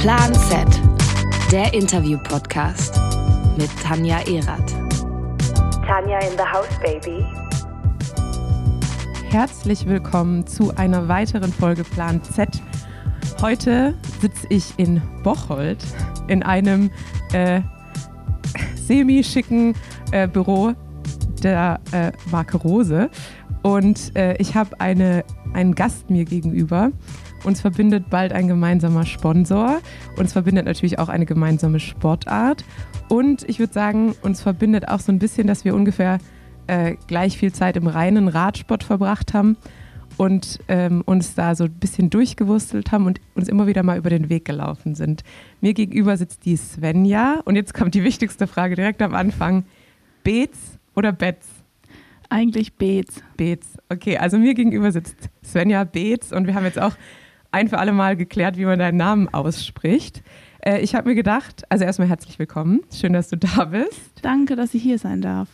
Plan Z, der Interview-Podcast mit Tanja Erath. Tanja in the house, baby. Herzlich willkommen zu einer weiteren Folge Plan Z. Heute sitze ich in Bocholt in einem äh, semi-schicken äh, Büro der äh, Marke Rose und äh, ich habe einen Gast mir gegenüber. Uns verbindet bald ein gemeinsamer Sponsor. Uns verbindet natürlich auch eine gemeinsame Sportart. Und ich würde sagen, uns verbindet auch so ein bisschen, dass wir ungefähr äh, gleich viel Zeit im reinen Radsport verbracht haben und ähm, uns da so ein bisschen durchgewurstelt haben und uns immer wieder mal über den Weg gelaufen sind. Mir gegenüber sitzt die Svenja und jetzt kommt die wichtigste Frage direkt am Anfang. Beets oder Betz? Eigentlich Beets. Beets. Okay, also mir gegenüber sitzt Svenja Beets und wir haben jetzt auch ein für alle Mal geklärt, wie man deinen Namen ausspricht. Äh, ich habe mir gedacht, also erstmal herzlich willkommen. Schön, dass du da bist. Danke, dass ich hier sein darf.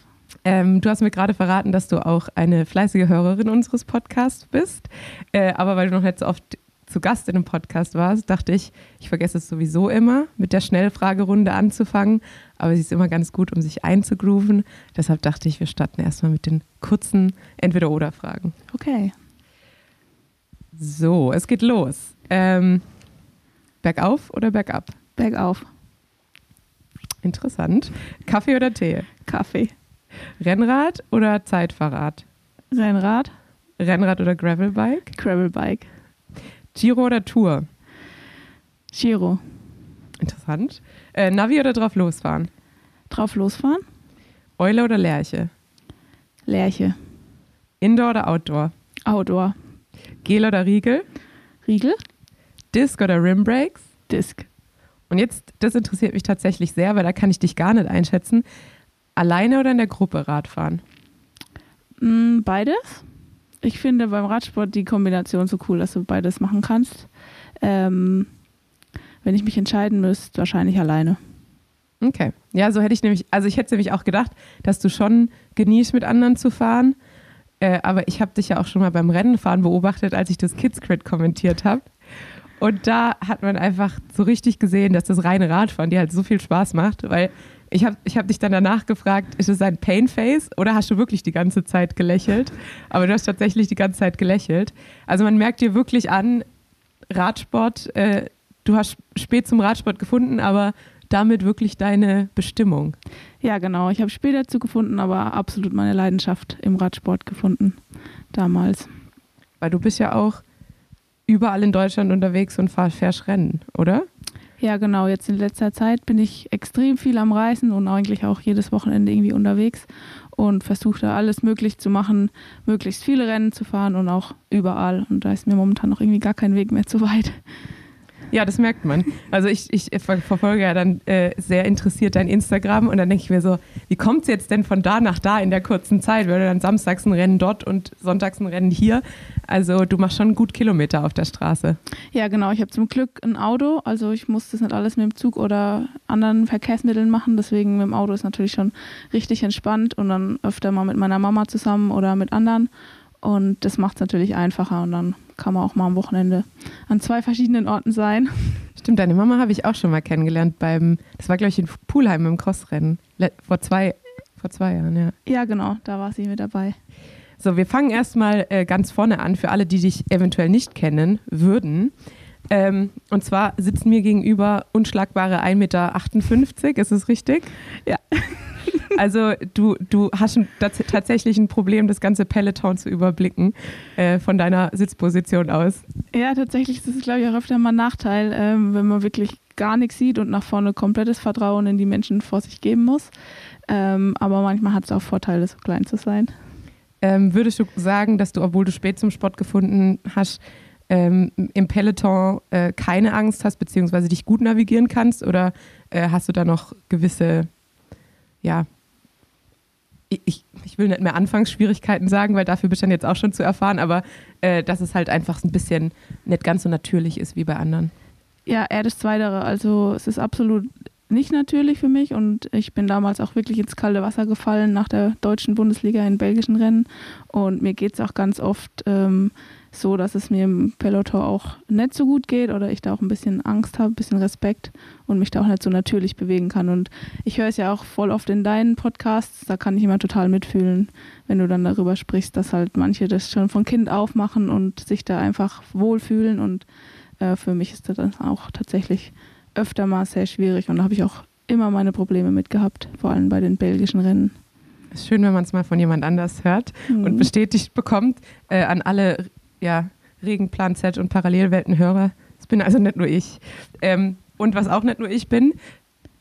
Ähm, du hast mir gerade verraten, dass du auch eine fleißige Hörerin unseres Podcasts bist. Äh, aber weil du noch nicht so oft zu Gast in einem Podcast warst, dachte ich, ich vergesse es sowieso immer, mit der Schnellfragerunde anzufangen. Aber sie ist immer ganz gut, um sich einzugrooven. Deshalb dachte ich, wir starten erstmal mit den kurzen Entweder-Oder-Fragen. Okay. So, es geht los. Ähm, bergauf oder bergab? Bergauf. Interessant. Kaffee oder Tee? Kaffee. Rennrad oder Zeitfahrrad? Rennrad. Rennrad oder Gravelbike? Gravelbike. Giro oder Tour? Giro. Interessant. Äh, Navi oder drauf losfahren? Drauf losfahren? Eule oder Lerche? Lerche. Indoor oder Outdoor? Outdoor. Gel oder Riegel? Riegel. Disc oder Rimbrakes? Disc. Und jetzt, das interessiert mich tatsächlich sehr, weil da kann ich dich gar nicht einschätzen. Alleine oder in der Gruppe Radfahren? Mm, beides. Ich finde beim Radsport die Kombination so cool, dass du beides machen kannst. Ähm, wenn ich mich entscheiden müsste, wahrscheinlich alleine. Okay. Ja, so hätte ich nämlich, also ich hätte nämlich auch gedacht, dass du schon genießt, mit anderen zu fahren. Äh, aber ich habe dich ja auch schon mal beim Rennenfahren beobachtet, als ich das Kids Crit kommentiert habe. Und da hat man einfach so richtig gesehen, dass das reine Radfahren dir halt so viel Spaß macht, weil ich habe ich hab dich dann danach gefragt, ist es ein Painface oder hast du wirklich die ganze Zeit gelächelt? Aber du hast tatsächlich die ganze Zeit gelächelt. Also man merkt dir wirklich an, Radsport, äh, du hast spät zum Radsport gefunden, aber damit wirklich deine Bestimmung. Ja, genau. Ich habe spät dazu gefunden, aber absolut meine Leidenschaft im Radsport gefunden damals. Weil du bist ja auch überall in Deutschland unterwegs und fährst Rennen, oder? Ja, genau. Jetzt in letzter Zeit bin ich extrem viel am Reisen und eigentlich auch jedes Wochenende irgendwie unterwegs und versuche da alles möglich zu machen, möglichst viele Rennen zu fahren und auch überall. Und da ist mir momentan noch irgendwie gar kein Weg mehr zu weit. Ja, das merkt man. Also ich, ich verfolge ja dann äh, sehr interessiert dein Instagram und dann denke ich mir so, wie kommt es jetzt denn von da nach da in der kurzen Zeit? Weil du dann samstags ein Rennen dort und sonntags ein Rennen hier. Also du machst schon gut Kilometer auf der Straße. Ja, genau. Ich habe zum Glück ein Auto. Also ich muss das nicht alles mit dem Zug oder anderen Verkehrsmitteln machen. Deswegen mit dem Auto ist natürlich schon richtig entspannt und dann öfter mal mit meiner Mama zusammen oder mit anderen. Und das macht es natürlich einfacher und dann kann man auch mal am Wochenende an zwei verschiedenen Orten sein. Stimmt, deine Mama habe ich auch schon mal kennengelernt beim, das war glaube ich in Pulheim im Crossrennen, vor zwei, vor zwei Jahren, ja. Ja, genau, da war sie mit dabei. So, wir fangen erstmal äh, ganz vorne an, für alle, die dich eventuell nicht kennen würden. Ähm, und zwar sitzen mir gegenüber unschlagbare 1,58 Meter, ist es richtig? Ja. Also du, du hast tatsächlich ein Problem, das ganze Peloton zu überblicken äh, von deiner Sitzposition aus. Ja, tatsächlich ist es, glaube ich, auch öfter mal ein Nachteil, ähm, wenn man wirklich gar nichts sieht und nach vorne komplettes Vertrauen in die Menschen vor sich geben muss. Ähm, aber manchmal hat es auch Vorteile, so klein zu sein. Ähm, würdest du sagen, dass du, obwohl du spät zum Sport gefunden hast, ähm, im Peloton äh, keine Angst hast, beziehungsweise dich gut navigieren kannst? Oder äh, hast du da noch gewisse ja, ich, ich will nicht mehr Anfangsschwierigkeiten sagen, weil dafür bist du dann jetzt auch schon zu erfahren, aber äh, dass es halt einfach ein bisschen nicht ganz so natürlich ist wie bei anderen. Ja, eher das Zweitere. Also es ist absolut nicht natürlich für mich und ich bin damals auch wirklich ins kalte Wasser gefallen nach der deutschen Bundesliga in belgischen Rennen und mir geht es auch ganz oft ähm, so, dass es mir im Peloton auch nicht so gut geht oder ich da auch ein bisschen Angst habe, ein bisschen Respekt und mich da auch nicht so natürlich bewegen kann. Und ich höre es ja auch voll oft in deinen Podcasts, da kann ich immer total mitfühlen, wenn du dann darüber sprichst, dass halt manche das schon von Kind auf machen und sich da einfach wohlfühlen. Und äh, für mich ist das dann auch tatsächlich öfter mal sehr schwierig und da habe ich auch immer meine Probleme mit gehabt, vor allem bei den belgischen Rennen. Es ist schön, wenn man es mal von jemand anders hört mhm. und bestätigt bekommt äh, an alle ja, Regenplan Z und Parallelweltenhörer. Das bin also nicht nur ich. Ähm, und was auch nicht nur ich bin,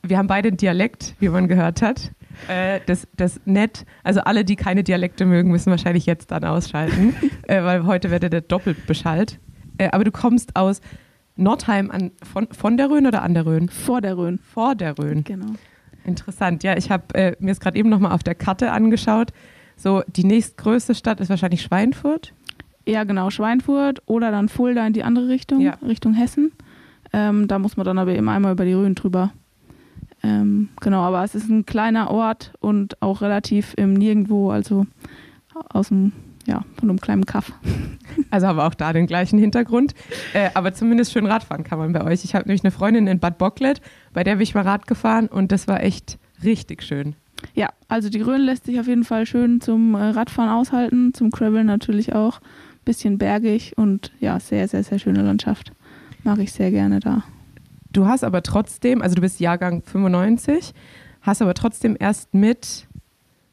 wir haben beide einen Dialekt, wie man gehört hat. Äh, das, das nett, also alle, die keine Dialekte mögen, müssen wahrscheinlich jetzt dann ausschalten, äh, weil heute werdet ihr doppelt beschallt. Äh, aber du kommst aus Nordheim an, von, von der Rhön oder an der Rhön? Vor der Rhön. Vor der Rhön. Genau. Interessant. Ja, ich habe äh, mir es gerade eben nochmal auf der Karte angeschaut. So, die nächstgrößte Stadt ist wahrscheinlich Schweinfurt. Ja, genau, Schweinfurt oder dann Fulda in die andere Richtung, ja. Richtung Hessen. Ähm, da muss man dann aber eben einmal über die Rhön drüber. Ähm, genau, aber es ist ein kleiner Ort und auch relativ im Nirgendwo, also aus dem ja, von einem kleinen Kaff. Also haben wir auch da den gleichen Hintergrund. Äh, aber zumindest schön Radfahren kann man bei euch. Ich habe nämlich eine Freundin in Bad Bocklet, bei der bin ich mal Rad gefahren und das war echt richtig schön. Ja, also die Rhön lässt sich auf jeden Fall schön zum äh, Radfahren aushalten, zum Graveln natürlich auch. Bisschen bergig und ja, sehr, sehr, sehr schöne Landschaft. Mache ich sehr gerne da. Du hast aber trotzdem, also du bist Jahrgang 95, hast aber trotzdem erst mit,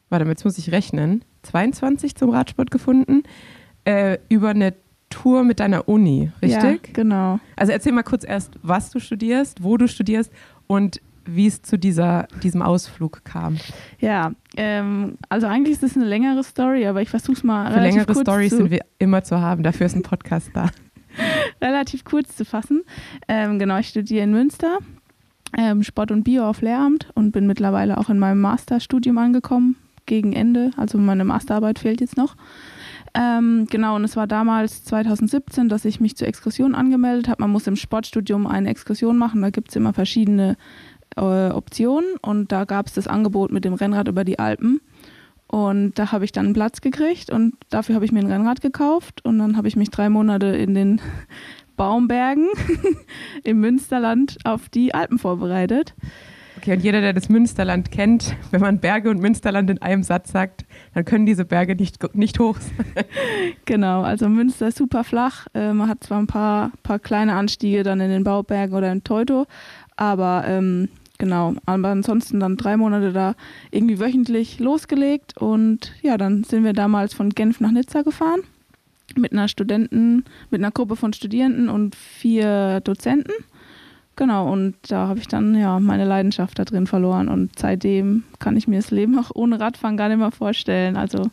warte, jetzt muss ich rechnen, 22 zum Radsport gefunden, äh, über eine Tour mit deiner Uni, richtig? Ja, genau. Also erzähl mal kurz erst, was du studierst, wo du studierst und wie es zu dieser, diesem Ausflug kam. Ja, ähm, also eigentlich ist es eine längere Story, aber ich versuche es mal Für relativ längere kurz Stories zu, sind wir immer zu haben, dafür ist ein Podcast da. relativ kurz zu fassen. Ähm, genau, ich studiere in Münster ähm, Sport und Bio auf Lehramt und bin mittlerweile auch in meinem Masterstudium angekommen gegen Ende. Also meine Masterarbeit fehlt jetzt noch. Ähm, genau, und es war damals 2017, dass ich mich zur Exkursion angemeldet habe. Man muss im Sportstudium eine Exkursion machen. Da gibt es immer verschiedene äh, Optionen. Und da gab es das Angebot mit dem Rennrad über die Alpen. Und da habe ich dann einen Platz gekriegt und dafür habe ich mir ein Rennrad gekauft. Und dann habe ich mich drei Monate in den Baumbergen im Münsterland auf die Alpen vorbereitet. Okay, und jeder, der das Münsterland kennt, wenn man Berge und Münsterland in einem Satz sagt, dann können diese Berge nicht, nicht hoch sein. Genau, also Münster ist super flach. Äh, man hat zwar ein paar, paar kleine Anstiege dann in den Baubergen oder in Teuto, aber ähm, genau, aber ansonsten dann drei Monate da irgendwie wöchentlich losgelegt und ja, dann sind wir damals von Genf nach Nizza gefahren mit einer Studenten, mit einer Gruppe von Studierenden und vier Dozenten. Genau, und da habe ich dann ja meine Leidenschaft da drin verloren und seitdem kann ich mir das Leben auch ohne Radfahren gar nicht mehr vorstellen. Also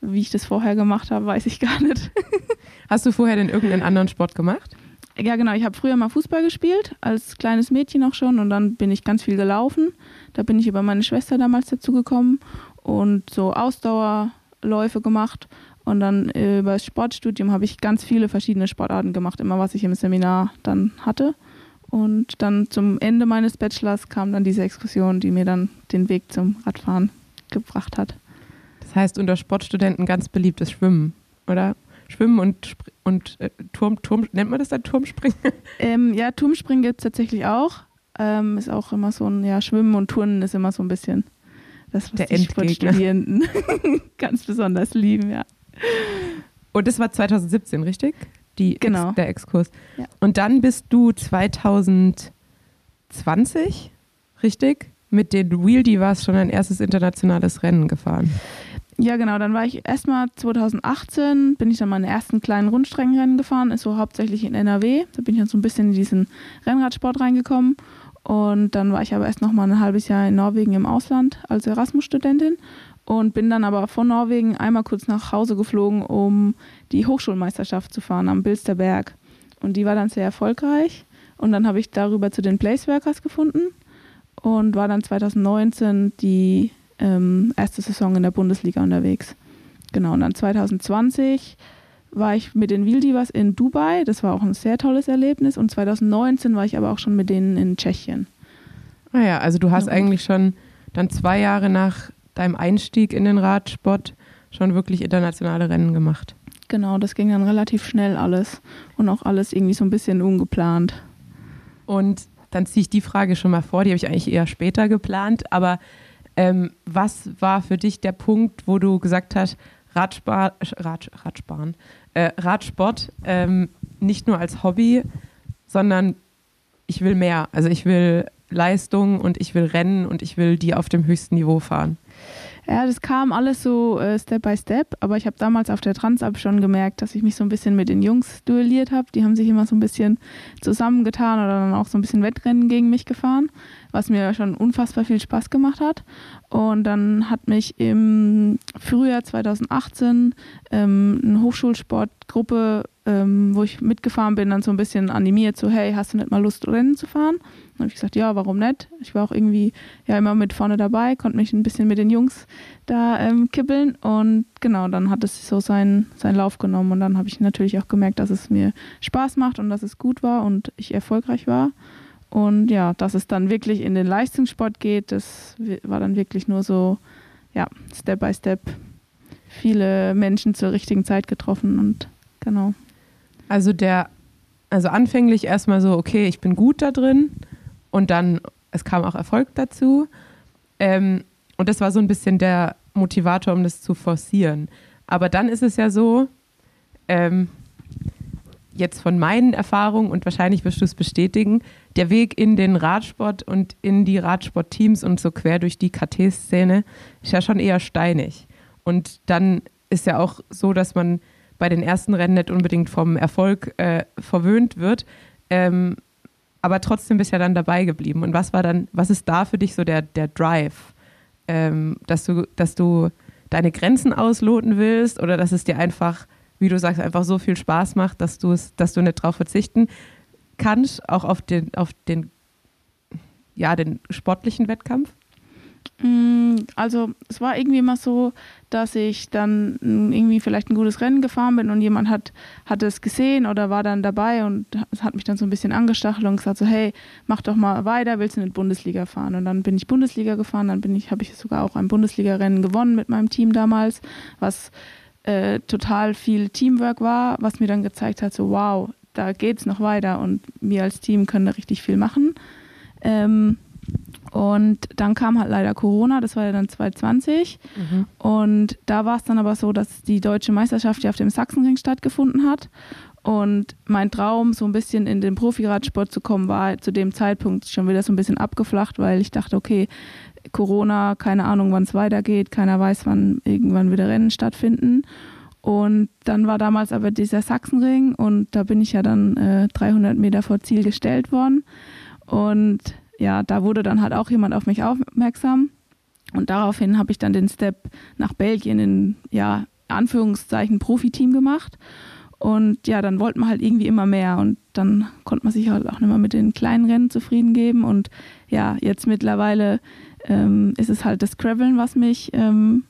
wie ich das vorher gemacht habe, weiß ich gar nicht. Hast du vorher denn irgendeinen anderen Sport gemacht? Ja, genau. Ich habe früher mal Fußball gespielt, als kleines Mädchen auch schon. Und dann bin ich ganz viel gelaufen. Da bin ich über meine Schwester damals dazu gekommen und so Ausdauerläufe gemacht. Und dann äh, über das Sportstudium habe ich ganz viele verschiedene Sportarten gemacht, immer was ich im Seminar dann hatte. Und dann zum Ende meines Bachelors kam dann diese Exkursion, die mir dann den Weg zum Radfahren gebracht hat. Das heißt, unter Sportstudenten ganz beliebt ist Schwimmen, oder? Schwimmen und, und äh, Turm, Turm, nennt man das dann Turmspringen? Ähm, ja, Turmspringen gibt es tatsächlich auch. Ähm, ist auch immer so ein, ja, Schwimmen und Turnen ist immer so ein bisschen das, was Der die Endgegner. Sportstudierenden ganz besonders lieben, ja. Und das war 2017, richtig? Die Genau. Ex, der Exkurs. Ja. Und dann bist du 2020, richtig? Mit den Wheel Divas schon ein erstes internationales Rennen gefahren. Ja, genau. Dann war ich erstmal 2018, bin ich dann meine ersten kleinen Rundstreckenrennen gefahren, ist so hauptsächlich in NRW. Da bin ich dann so ein bisschen in diesen Rennradsport reingekommen. Und dann war ich aber erst noch mal ein halbes Jahr in Norwegen im Ausland als Erasmus-Studentin und bin dann aber von Norwegen einmal kurz nach Hause geflogen, um die Hochschulmeisterschaft zu fahren am Bilsterberg. Und die war dann sehr erfolgreich. Und dann habe ich darüber zu den Placeworkers gefunden und war dann 2019 die ähm, erste Saison in der Bundesliga unterwegs. Genau, und dann 2020 war ich mit den Wildivas in Dubai. Das war auch ein sehr tolles Erlebnis. Und 2019 war ich aber auch schon mit denen in Tschechien. Naja, Ah also du hast Ja. eigentlich schon dann zwei Jahre nach deinem Einstieg in den Radsport schon wirklich internationale Rennen gemacht. Genau, das ging dann relativ schnell alles und auch alles irgendwie so ein bisschen ungeplant. Und dann ziehe ich die Frage schon mal vor, die habe ich eigentlich eher später geplant, aber ähm, was war für dich der Punkt, wo du gesagt hast, Radspar Rad, Radsparen, äh, Radsport ähm, nicht nur als Hobby, sondern ich will mehr. Also ich will Leistung und ich will Rennen und ich will die auf dem höchsten Niveau fahren. Ja, das kam alles so äh, Step by Step, aber ich habe damals auf der Transalp schon gemerkt, dass ich mich so ein bisschen mit den Jungs duelliert habe. Die haben sich immer so ein bisschen zusammengetan oder dann auch so ein bisschen Wettrennen gegen mich gefahren, was mir schon unfassbar viel Spaß gemacht hat. Und dann hat mich im Frühjahr 2018 ähm, eine Hochschulsportgruppe, ähm, wo ich mitgefahren bin, dann so ein bisschen animiert, so hey, hast du nicht mal Lust, Rennen zu fahren? Dann habe ich gesagt, ja, warum nicht? Ich war auch irgendwie ja immer mit vorne dabei, konnte mich ein bisschen mit den Jungs da ähm, kibbeln und genau, dann hat es so seinen, seinen Lauf genommen und dann habe ich natürlich auch gemerkt, dass es mir Spaß macht und dass es gut war und ich erfolgreich war. Und ja, dass es dann wirklich in den Leistungssport geht, das war dann wirklich nur so, ja, Step by Step viele Menschen zur richtigen Zeit getroffen und genau. Also der, also anfänglich erstmal so, okay, ich bin gut da drin und dann, es kam auch Erfolg dazu. Ähm, und das war so ein bisschen der Motivator, um das zu forcieren. Aber dann ist es ja so, ähm, jetzt von meinen Erfahrungen und wahrscheinlich wirst du es bestätigen, der Weg in den Radsport und in die Radsportteams und so quer durch die KT-Szene ist ja schon eher steinig. Und dann ist ja auch so, dass man bei den ersten Rennen nicht unbedingt vom Erfolg äh, verwöhnt wird. Ähm, aber trotzdem bist du ja dann dabei geblieben. Und was war dann, was ist da für dich so der, der Drive? Ähm, dass du, dass du deine Grenzen ausloten willst oder dass es dir einfach, wie du sagst, einfach so viel Spaß macht, dass du es, dass du nicht drauf verzichten kannst, auch auf den, auf den, ja, den sportlichen Wettkampf? Mm, also es war irgendwie immer so, dass ich dann irgendwie vielleicht ein gutes Rennen gefahren bin und jemand hat, hat es gesehen oder war dann dabei und hat mich dann so ein bisschen angestachelt und gesagt so, hey, mach doch mal weiter, willst du die Bundesliga fahren? Und dann bin ich Bundesliga gefahren, dann ich, habe ich sogar auch ein Bundesliga-Rennen gewonnen mit meinem Team damals, was äh, total viel Teamwork war, was mir dann gezeigt hat, so wow, da geht es noch weiter und wir als Team können da richtig viel machen. Ähm, und dann kam halt leider Corona, das war ja dann 2020. Mhm. Und da war es dann aber so, dass die deutsche Meisterschaft ja auf dem Sachsenring stattgefunden hat. Und mein Traum, so ein bisschen in den Profiradsport zu kommen, war zu dem Zeitpunkt schon wieder so ein bisschen abgeflacht, weil ich dachte, okay, Corona, keine Ahnung, wann es weitergeht, keiner weiß, wann irgendwann wieder Rennen stattfinden. Und dann war damals aber dieser Sachsenring und da bin ich ja dann äh, 300 Meter vor Ziel gestellt worden. Und ja, da wurde dann halt auch jemand auf mich aufmerksam. Und daraufhin habe ich dann den Step nach Belgien in, ja, Anführungszeichen Profiteam gemacht. Und ja, dann wollte man halt irgendwie immer mehr und dann konnte man sich halt auch nicht mehr mit den kleinen Rennen zufrieden geben. Und ja, jetzt mittlerweile ähm, ist es halt das Graveln, was mich, ähm,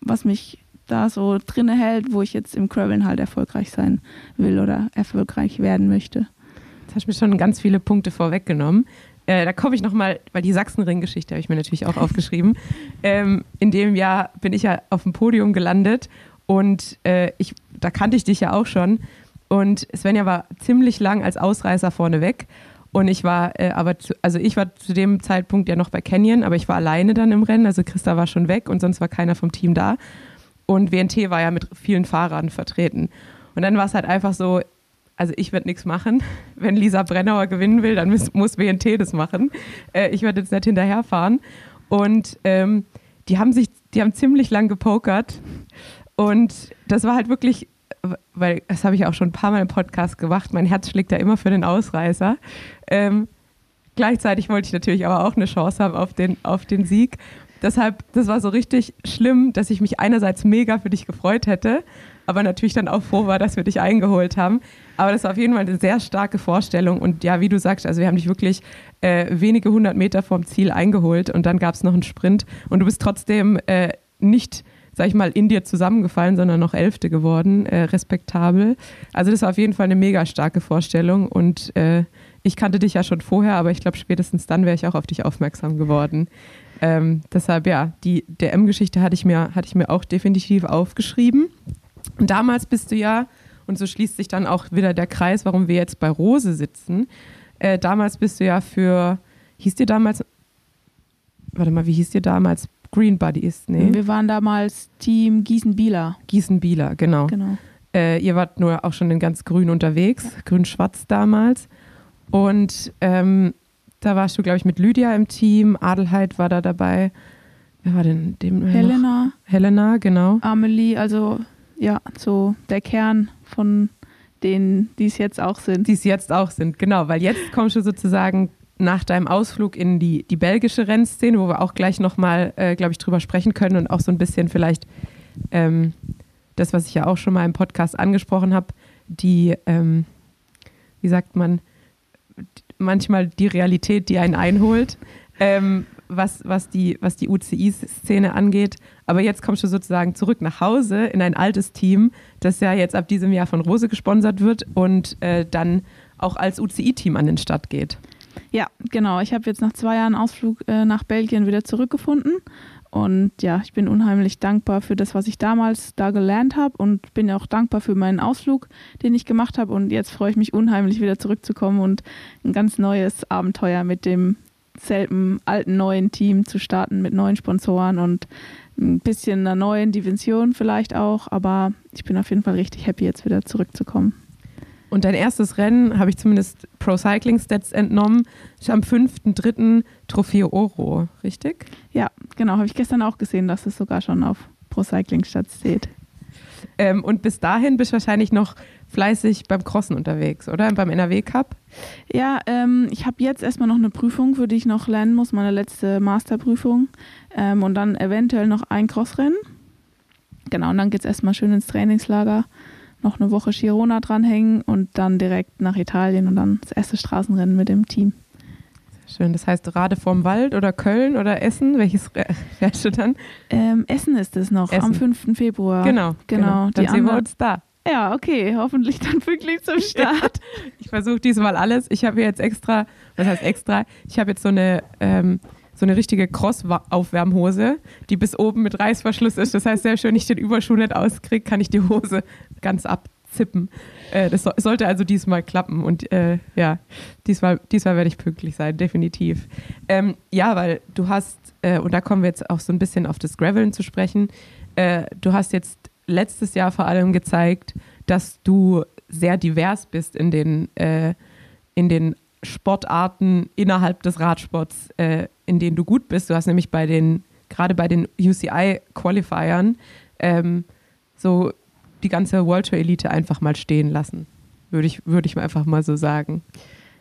was mich da so drinne hält, wo ich jetzt im Graveln halt erfolgreich sein will oder erfolgreich werden möchte. Jetzt hast du mir schon ganz viele Punkte vorweggenommen. Äh, da komme ich nochmal, weil die Sachsenring-Geschichte habe ich mir natürlich auch aufgeschrieben. Ähm, in dem Jahr bin ich ja auf dem Podium gelandet und äh, ich, da kannte ich dich ja auch schon. Und Svenja war ziemlich lang als Ausreißer vorneweg. Und ich war, äh, aber zu, also ich war zu dem Zeitpunkt ja noch bei Canyon, aber ich war alleine dann im Rennen. Also Christa war schon weg und sonst war keiner vom Team da. Und WNT war ja mit vielen Fahrern vertreten. Und dann war es halt einfach so, also ich werde nichts machen. Wenn Lisa Brennauer gewinnen will, dann muss, muss WNT das machen. Äh, ich werde jetzt nicht hinterherfahren. Und ähm, die haben sich, die haben ziemlich lang gepokert. Und das war halt wirklich, weil das habe ich auch schon ein paar Mal im Podcast gemacht, mein Herz schlägt ja immer für den Ausreißer. Ähm, gleichzeitig wollte ich natürlich aber auch eine Chance haben auf den, auf den Sieg. Deshalb, das war so richtig schlimm, dass ich mich einerseits mega für dich gefreut hätte, aber natürlich dann auch froh war, dass wir dich eingeholt haben. Aber das war auf jeden Fall eine sehr starke Vorstellung. Und ja, wie du sagst, also wir haben dich wirklich äh, wenige hundert Meter vom Ziel eingeholt und dann gab es noch einen Sprint. Und du bist trotzdem äh, nicht, sag ich mal, in dir zusammengefallen, sondern noch Elfte geworden, äh, respektabel. Also das war auf jeden Fall eine mega starke Vorstellung. Und äh, ich kannte dich ja schon vorher, aber ich glaube, spätestens dann wäre ich auch auf dich aufmerksam geworden. Ähm, deshalb, ja, die DM-Geschichte hatte ich, mir, hatte ich mir auch definitiv aufgeschrieben. Und damals bist du ja, und so schließt sich dann auch wieder der Kreis, warum wir jetzt bei Rose sitzen. Äh, damals bist du ja für, hieß dir damals, warte mal, wie hieß dir damals? Green Buddies, nee. Wir waren damals Team Gießen-Bieler. Gießen-Bieler, genau. Genau. Äh, ihr wart nur auch schon in ganz grün unterwegs, grün-schwarz damals. Und ähm, da warst du, glaube ich, mit Lydia im Team, Adelheid war da dabei. Wer war denn dem? Helena. Noch? Helena, genau. Amelie, also ja, so der Kern von denen, die es jetzt auch sind. Die es jetzt auch sind, genau, weil jetzt kommst du sozusagen nach deinem Ausflug in die, die belgische Rennszene, wo wir auch gleich nochmal, äh, glaube ich, drüber sprechen können und auch so ein bisschen vielleicht ähm, das, was ich ja auch schon mal im Podcast angesprochen habe, die, ähm, wie sagt man, manchmal die Realität, die einen einholt, ähm, was, was die, was die UCI-Szene angeht. Aber jetzt kommst du sozusagen zurück nach Hause in ein altes Team, das ja jetzt ab diesem Jahr von Rose gesponsert wird und äh, dann auch als UCI-Team an den Start geht. Ja, genau. Ich habe jetzt nach zwei Jahren Ausflug äh, nach Belgien wieder zurückgefunden. Und ja, ich bin unheimlich dankbar für das, was ich damals da gelernt habe und bin auch dankbar für meinen Ausflug, den ich gemacht habe. Und jetzt freue ich mich unheimlich wieder zurückzukommen und ein ganz neues Abenteuer mit dem selben alten neuen Team zu starten mit neuen Sponsoren und ein bisschen einer neuen Dimension vielleicht auch. Aber ich bin auf jeden Fall richtig happy, jetzt wieder zurückzukommen. Und dein erstes Rennen habe ich zumindest Pro Cycling Stats entnommen, ist am 5.3. Trofeo Oro, richtig? Ja, genau. Habe ich gestern auch gesehen, dass es sogar schon auf Pro Cycling Stats steht. Ähm, und bis dahin bist du wahrscheinlich noch fleißig beim Crossen unterwegs, oder? Beim NRW Cup? Ja, ähm, ich habe jetzt erstmal noch eine Prüfung, für die ich noch lernen muss, meine letzte Masterprüfung. Ähm, und dann eventuell noch ein Crossrennen. Genau, und dann geht es erstmal schön ins Trainingslager noch eine Woche Girona dranhängen und dann direkt nach Italien und dann das erste Straßenrennen mit dem Team. Sehr schön. Das heißt Rade vorm Wald oder Köln oder Essen? Welches fährst du dann? Ähm, Essen ist es noch, Essen. am 5. Februar. Genau. Genau. genau. Dann Die sehen wir uns da. Ja, okay, hoffentlich dann pünktlich zum Start. Ich versuche diesmal alles. Ich habe jetzt extra, was heißt extra? Ich habe jetzt so eine ähm, so eine richtige Cross-Aufwärmhose, die bis oben mit Reißverschluss ist. Das heißt, sehr schön, ich den Überschuh nicht auskriege, kann ich die Hose ganz abzippen. Äh, das so, sollte also diesmal klappen und äh, ja, diesmal, diesmal werde ich pünktlich sein, definitiv. Ähm, ja, weil du hast, äh, und da kommen wir jetzt auch so ein bisschen auf das Graveln zu sprechen, äh, du hast jetzt letztes Jahr vor allem gezeigt, dass du sehr divers bist in den, äh, in den Sportarten innerhalb des Radsports, äh, in denen du gut bist. Du hast nämlich bei den, gerade bei den UCI-Qualifiern, ähm, so die ganze World Tour Elite einfach mal stehen lassen. Würde ich, würde ich einfach mal so sagen.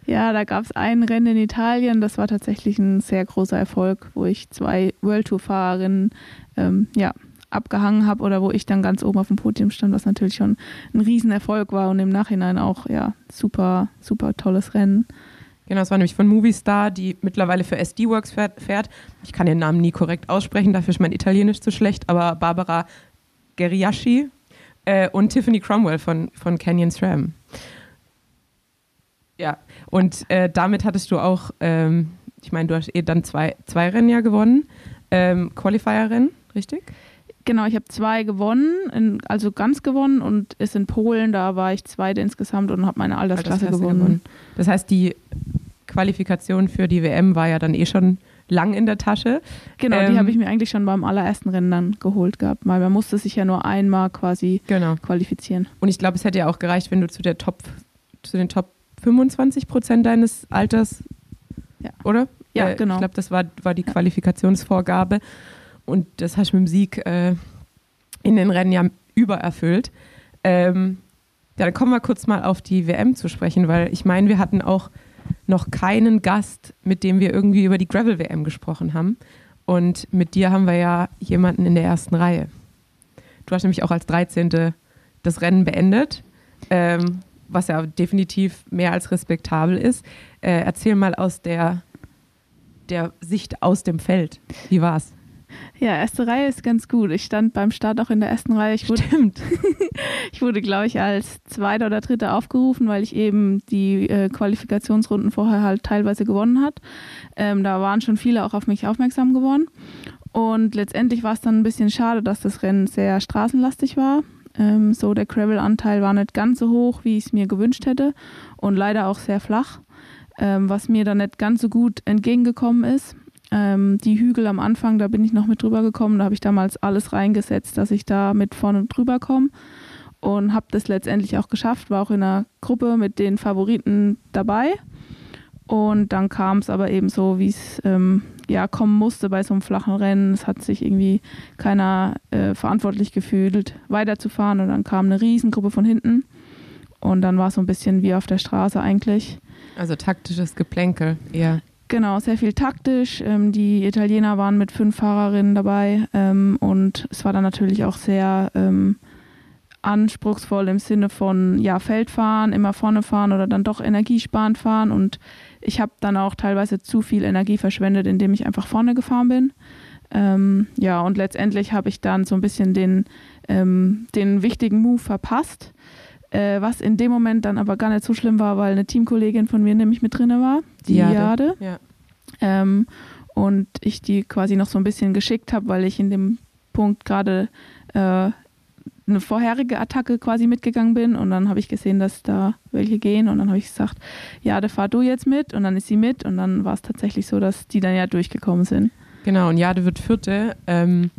Ja, da gab es ein Rennen in Italien, das war tatsächlich ein sehr großer Erfolg, wo ich zwei World Tour Fahrerinnen ähm, ja, abgehangen habe oder wo ich dann ganz oben auf dem Podium stand, was natürlich schon ein Riesenerfolg war und im Nachhinein auch ja super, super tolles Rennen. Genau, es war nämlich von Movistar, die mittlerweile für SD Works fährt. Ich kann den Namen nie korrekt aussprechen, dafür ist mein Italienisch zu schlecht, aber Barbara Geriaschi äh, und Tiffany Cromwell von, von Canyon SRAM. Ja, und äh, damit hattest du auch, ähm, ich meine, du hast eh dann zwei, zwei Rennen ja gewonnen, ähm, Qualifier-Rennen, richtig? Genau, ich habe zwei gewonnen, in, also ganz gewonnen und ist in Polen, da war ich zweite insgesamt und habe meine Altersklasse, Altersklasse gewonnen. gewonnen. Das heißt, die Qualifikation für die WM war ja dann eh schon lang in der Tasche. Genau, ähm, die habe ich mir eigentlich schon beim allerersten Rennen dann geholt gehabt, weil man musste sich ja nur einmal quasi genau. qualifizieren. Und ich glaube, es hätte ja auch gereicht, wenn du zu der Top, zu den Top 25 Prozent deines Alters, ja. oder? Ja, äh, genau. Ich glaube, das war, war die Qualifikationsvorgabe. Und das hast du mit dem Sieg äh, in den Rennen ja übererfüllt. Ähm, ja, dann kommen wir kurz mal auf die WM zu sprechen, weil ich meine, wir hatten auch noch keinen Gast, mit dem wir irgendwie über die Gravel-WM gesprochen haben. Und mit dir haben wir ja jemanden in der ersten Reihe. Du hast nämlich auch als 13. das Rennen beendet, ähm, was ja definitiv mehr als respektabel ist. Äh, erzähl mal aus der, der Sicht aus dem Feld. Wie war's? Ja, erste Reihe ist ganz gut. Ich stand beim Start auch in der ersten Reihe. Ich wurde, Stimmt. ich wurde, glaube ich, als Zweiter oder Dritter aufgerufen, weil ich eben die äh, Qualifikationsrunden vorher halt teilweise gewonnen hat. Ähm, da waren schon viele auch auf mich aufmerksam geworden. Und letztendlich war es dann ein bisschen schade, dass das Rennen sehr straßenlastig war. Ähm, so der Gravel-Anteil war nicht ganz so hoch, wie ich es mir gewünscht hätte und leider auch sehr flach, ähm, was mir dann nicht ganz so gut entgegengekommen ist. Ähm, die Hügel am Anfang, da bin ich noch mit drüber gekommen, da habe ich damals alles reingesetzt, dass ich da mit vorne drüber komme und habe das letztendlich auch geschafft, war auch in einer Gruppe mit den Favoriten dabei. Und dann kam es aber eben so, wie es ähm, ja, kommen musste bei so einem flachen Rennen. Es hat sich irgendwie keiner äh, verantwortlich gefühlt, weiterzufahren. Und dann kam eine Riesengruppe von hinten. Und dann war es so ein bisschen wie auf der Straße eigentlich. Also taktisches Geplänkel, eher. Genau, sehr viel taktisch. Ähm, die Italiener waren mit fünf Fahrerinnen dabei. Ähm, und es war dann natürlich auch sehr ähm, anspruchsvoll im Sinne von ja, Feldfahren, immer vorne fahren oder dann doch energiesparend fahren. Und ich habe dann auch teilweise zu viel Energie verschwendet, indem ich einfach vorne gefahren bin. Ähm, ja, und letztendlich habe ich dann so ein bisschen den, ähm, den wichtigen Move verpasst, äh, was in dem Moment dann aber gar nicht so schlimm war, weil eine Teamkollegin von mir nämlich mit drin war, die Jade. Jade. Ja. Ähm, und ich die quasi noch so ein bisschen geschickt habe, weil ich in dem Punkt gerade äh, eine vorherige Attacke quasi mitgegangen bin und dann habe ich gesehen, dass da welche gehen und dann habe ich gesagt, ja, da fahr du jetzt mit und dann ist sie mit und dann war es tatsächlich so, dass die dann ja durchgekommen sind. Genau, und Jade wird Vierte, ähm,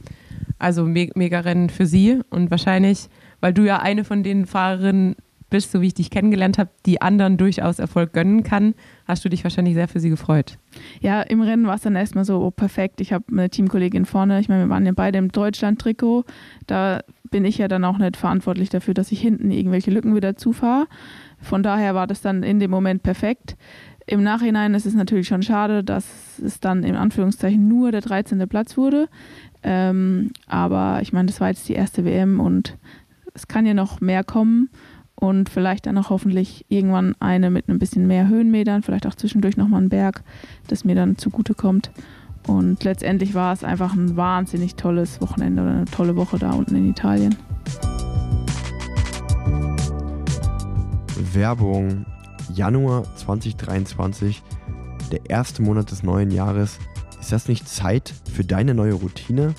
also me mega Rennen für sie und wahrscheinlich, weil du ja eine von den Fahrerinnen bist, so wie ich dich kennengelernt habe, die anderen durchaus Erfolg gönnen kann, hast du dich wahrscheinlich sehr für sie gefreut. Ja, im Rennen war es dann erstmal so, oh, perfekt, ich habe eine Teamkollegin vorne, ich meine, wir waren ja beide im Deutschland-Trikot, da bin ich ja dann auch nicht verantwortlich dafür, dass ich hinten irgendwelche Lücken wieder zufahre. Von daher war das dann in dem Moment perfekt. Im Nachhinein ist es natürlich schon schade, dass es dann in Anführungszeichen nur der 13. Platz wurde. Ähm, aber ich meine, das war jetzt die erste WM und es kann ja noch mehr kommen und vielleicht dann auch hoffentlich irgendwann eine mit ein bisschen mehr Höhenmetern, vielleicht auch zwischendurch nochmal ein Berg, das mir dann zugutekommt. Und letztendlich war es einfach ein wahnsinnig tolles Wochenende oder eine tolle Woche da unten in Italien. Werbung Januar 2023, der erste Monat des neuen Jahres. Ist das nicht Zeit für deine neue Routine?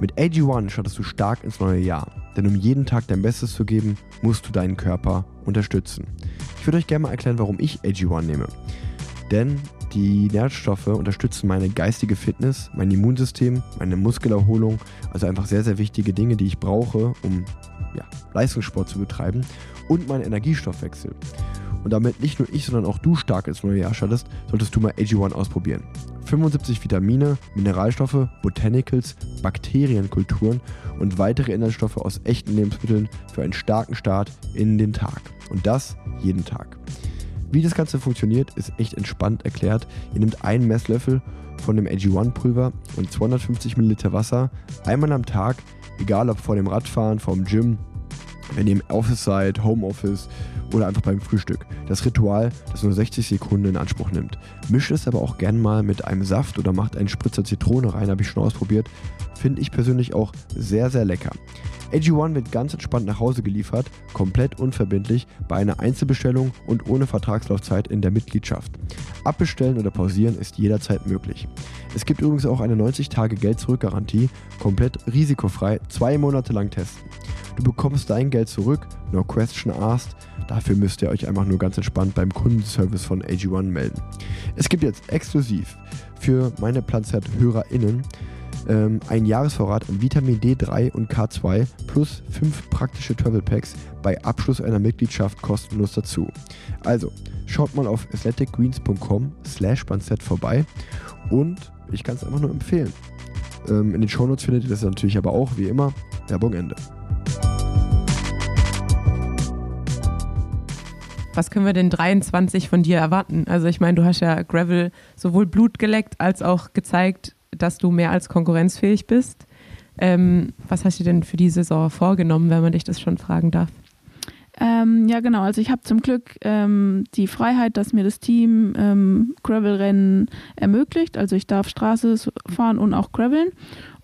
Mit AG1 startest du stark ins neue Jahr. Denn um jeden Tag dein Bestes zu geben, musst du deinen Körper unterstützen. Ich würde euch gerne mal erklären, warum ich AG1 nehme. Denn die Nährstoffe unterstützen meine geistige Fitness, mein Immunsystem, meine Muskelerholung, also einfach sehr, sehr wichtige Dinge, die ich brauche, um ja, Leistungssport zu betreiben und meinen Energiestoffwechsel. Und damit nicht nur ich, sondern auch du stark ins neue Jahr startest, solltest du mal AG1 ausprobieren. 75 Vitamine, Mineralstoffe, Botanicals, Bakterienkulturen und weitere Inhaltsstoffe aus echten Lebensmitteln für einen starken Start in den Tag. Und das jeden Tag. Wie das Ganze funktioniert, ist echt entspannt erklärt. Ihr nehmt einen Messlöffel von dem AG1-Pulver und 250 Milliliter Wasser einmal am Tag, egal ob vor dem Radfahren, vorm Gym, wenn ihr im Office seid, Homeoffice oder einfach beim Frühstück. Das Ritual, das nur 60 Sekunden in Anspruch nimmt. Mischt es aber auch gern mal mit einem Saft oder macht einen Spritzer Zitrone rein, habe ich schon ausprobiert. Finde ich persönlich auch sehr, sehr lecker. AG1 wird ganz entspannt nach Hause geliefert, komplett unverbindlich, bei einer Einzelbestellung und ohne Vertragslaufzeit in der Mitgliedschaft. Abbestellen oder pausieren ist jederzeit möglich. Es gibt übrigens auch eine 90-Tage-Geld-Zurück-Garantie, komplett risikofrei, zwei Monate lang testen. Du bekommst dein Geld zurück, no question asked. Dafür müsst ihr euch einfach nur ganz entspannt beim Kundenservice von AG1 melden. Es gibt jetzt exklusiv für meine Planzert-HörerInnen ähm, ein Jahresvorrat an Vitamin D3 und K2 plus 5 praktische Travel Packs bei Abschluss einer Mitgliedschaft kostenlos dazu. Also, schaut mal auf athleticgreens.com slash vorbei und ich kann es einfach nur empfehlen. Ähm, in den Shownotes findet ihr das natürlich aber auch, wie immer. Werbung Ende. Was können wir denn 23 von dir erwarten? Also ich meine, du hast ja Gravel sowohl Blut geleckt als auch gezeigt, dass du mehr als konkurrenzfähig bist. Ähm, was hast du denn für die Saison vorgenommen, wenn man dich das schon fragen darf? Ähm, ja, genau. Also ich habe zum Glück ähm, die Freiheit, dass mir das Team ähm, Gravel-Rennen ermöglicht. Also ich darf Straße fahren und auch Graveln.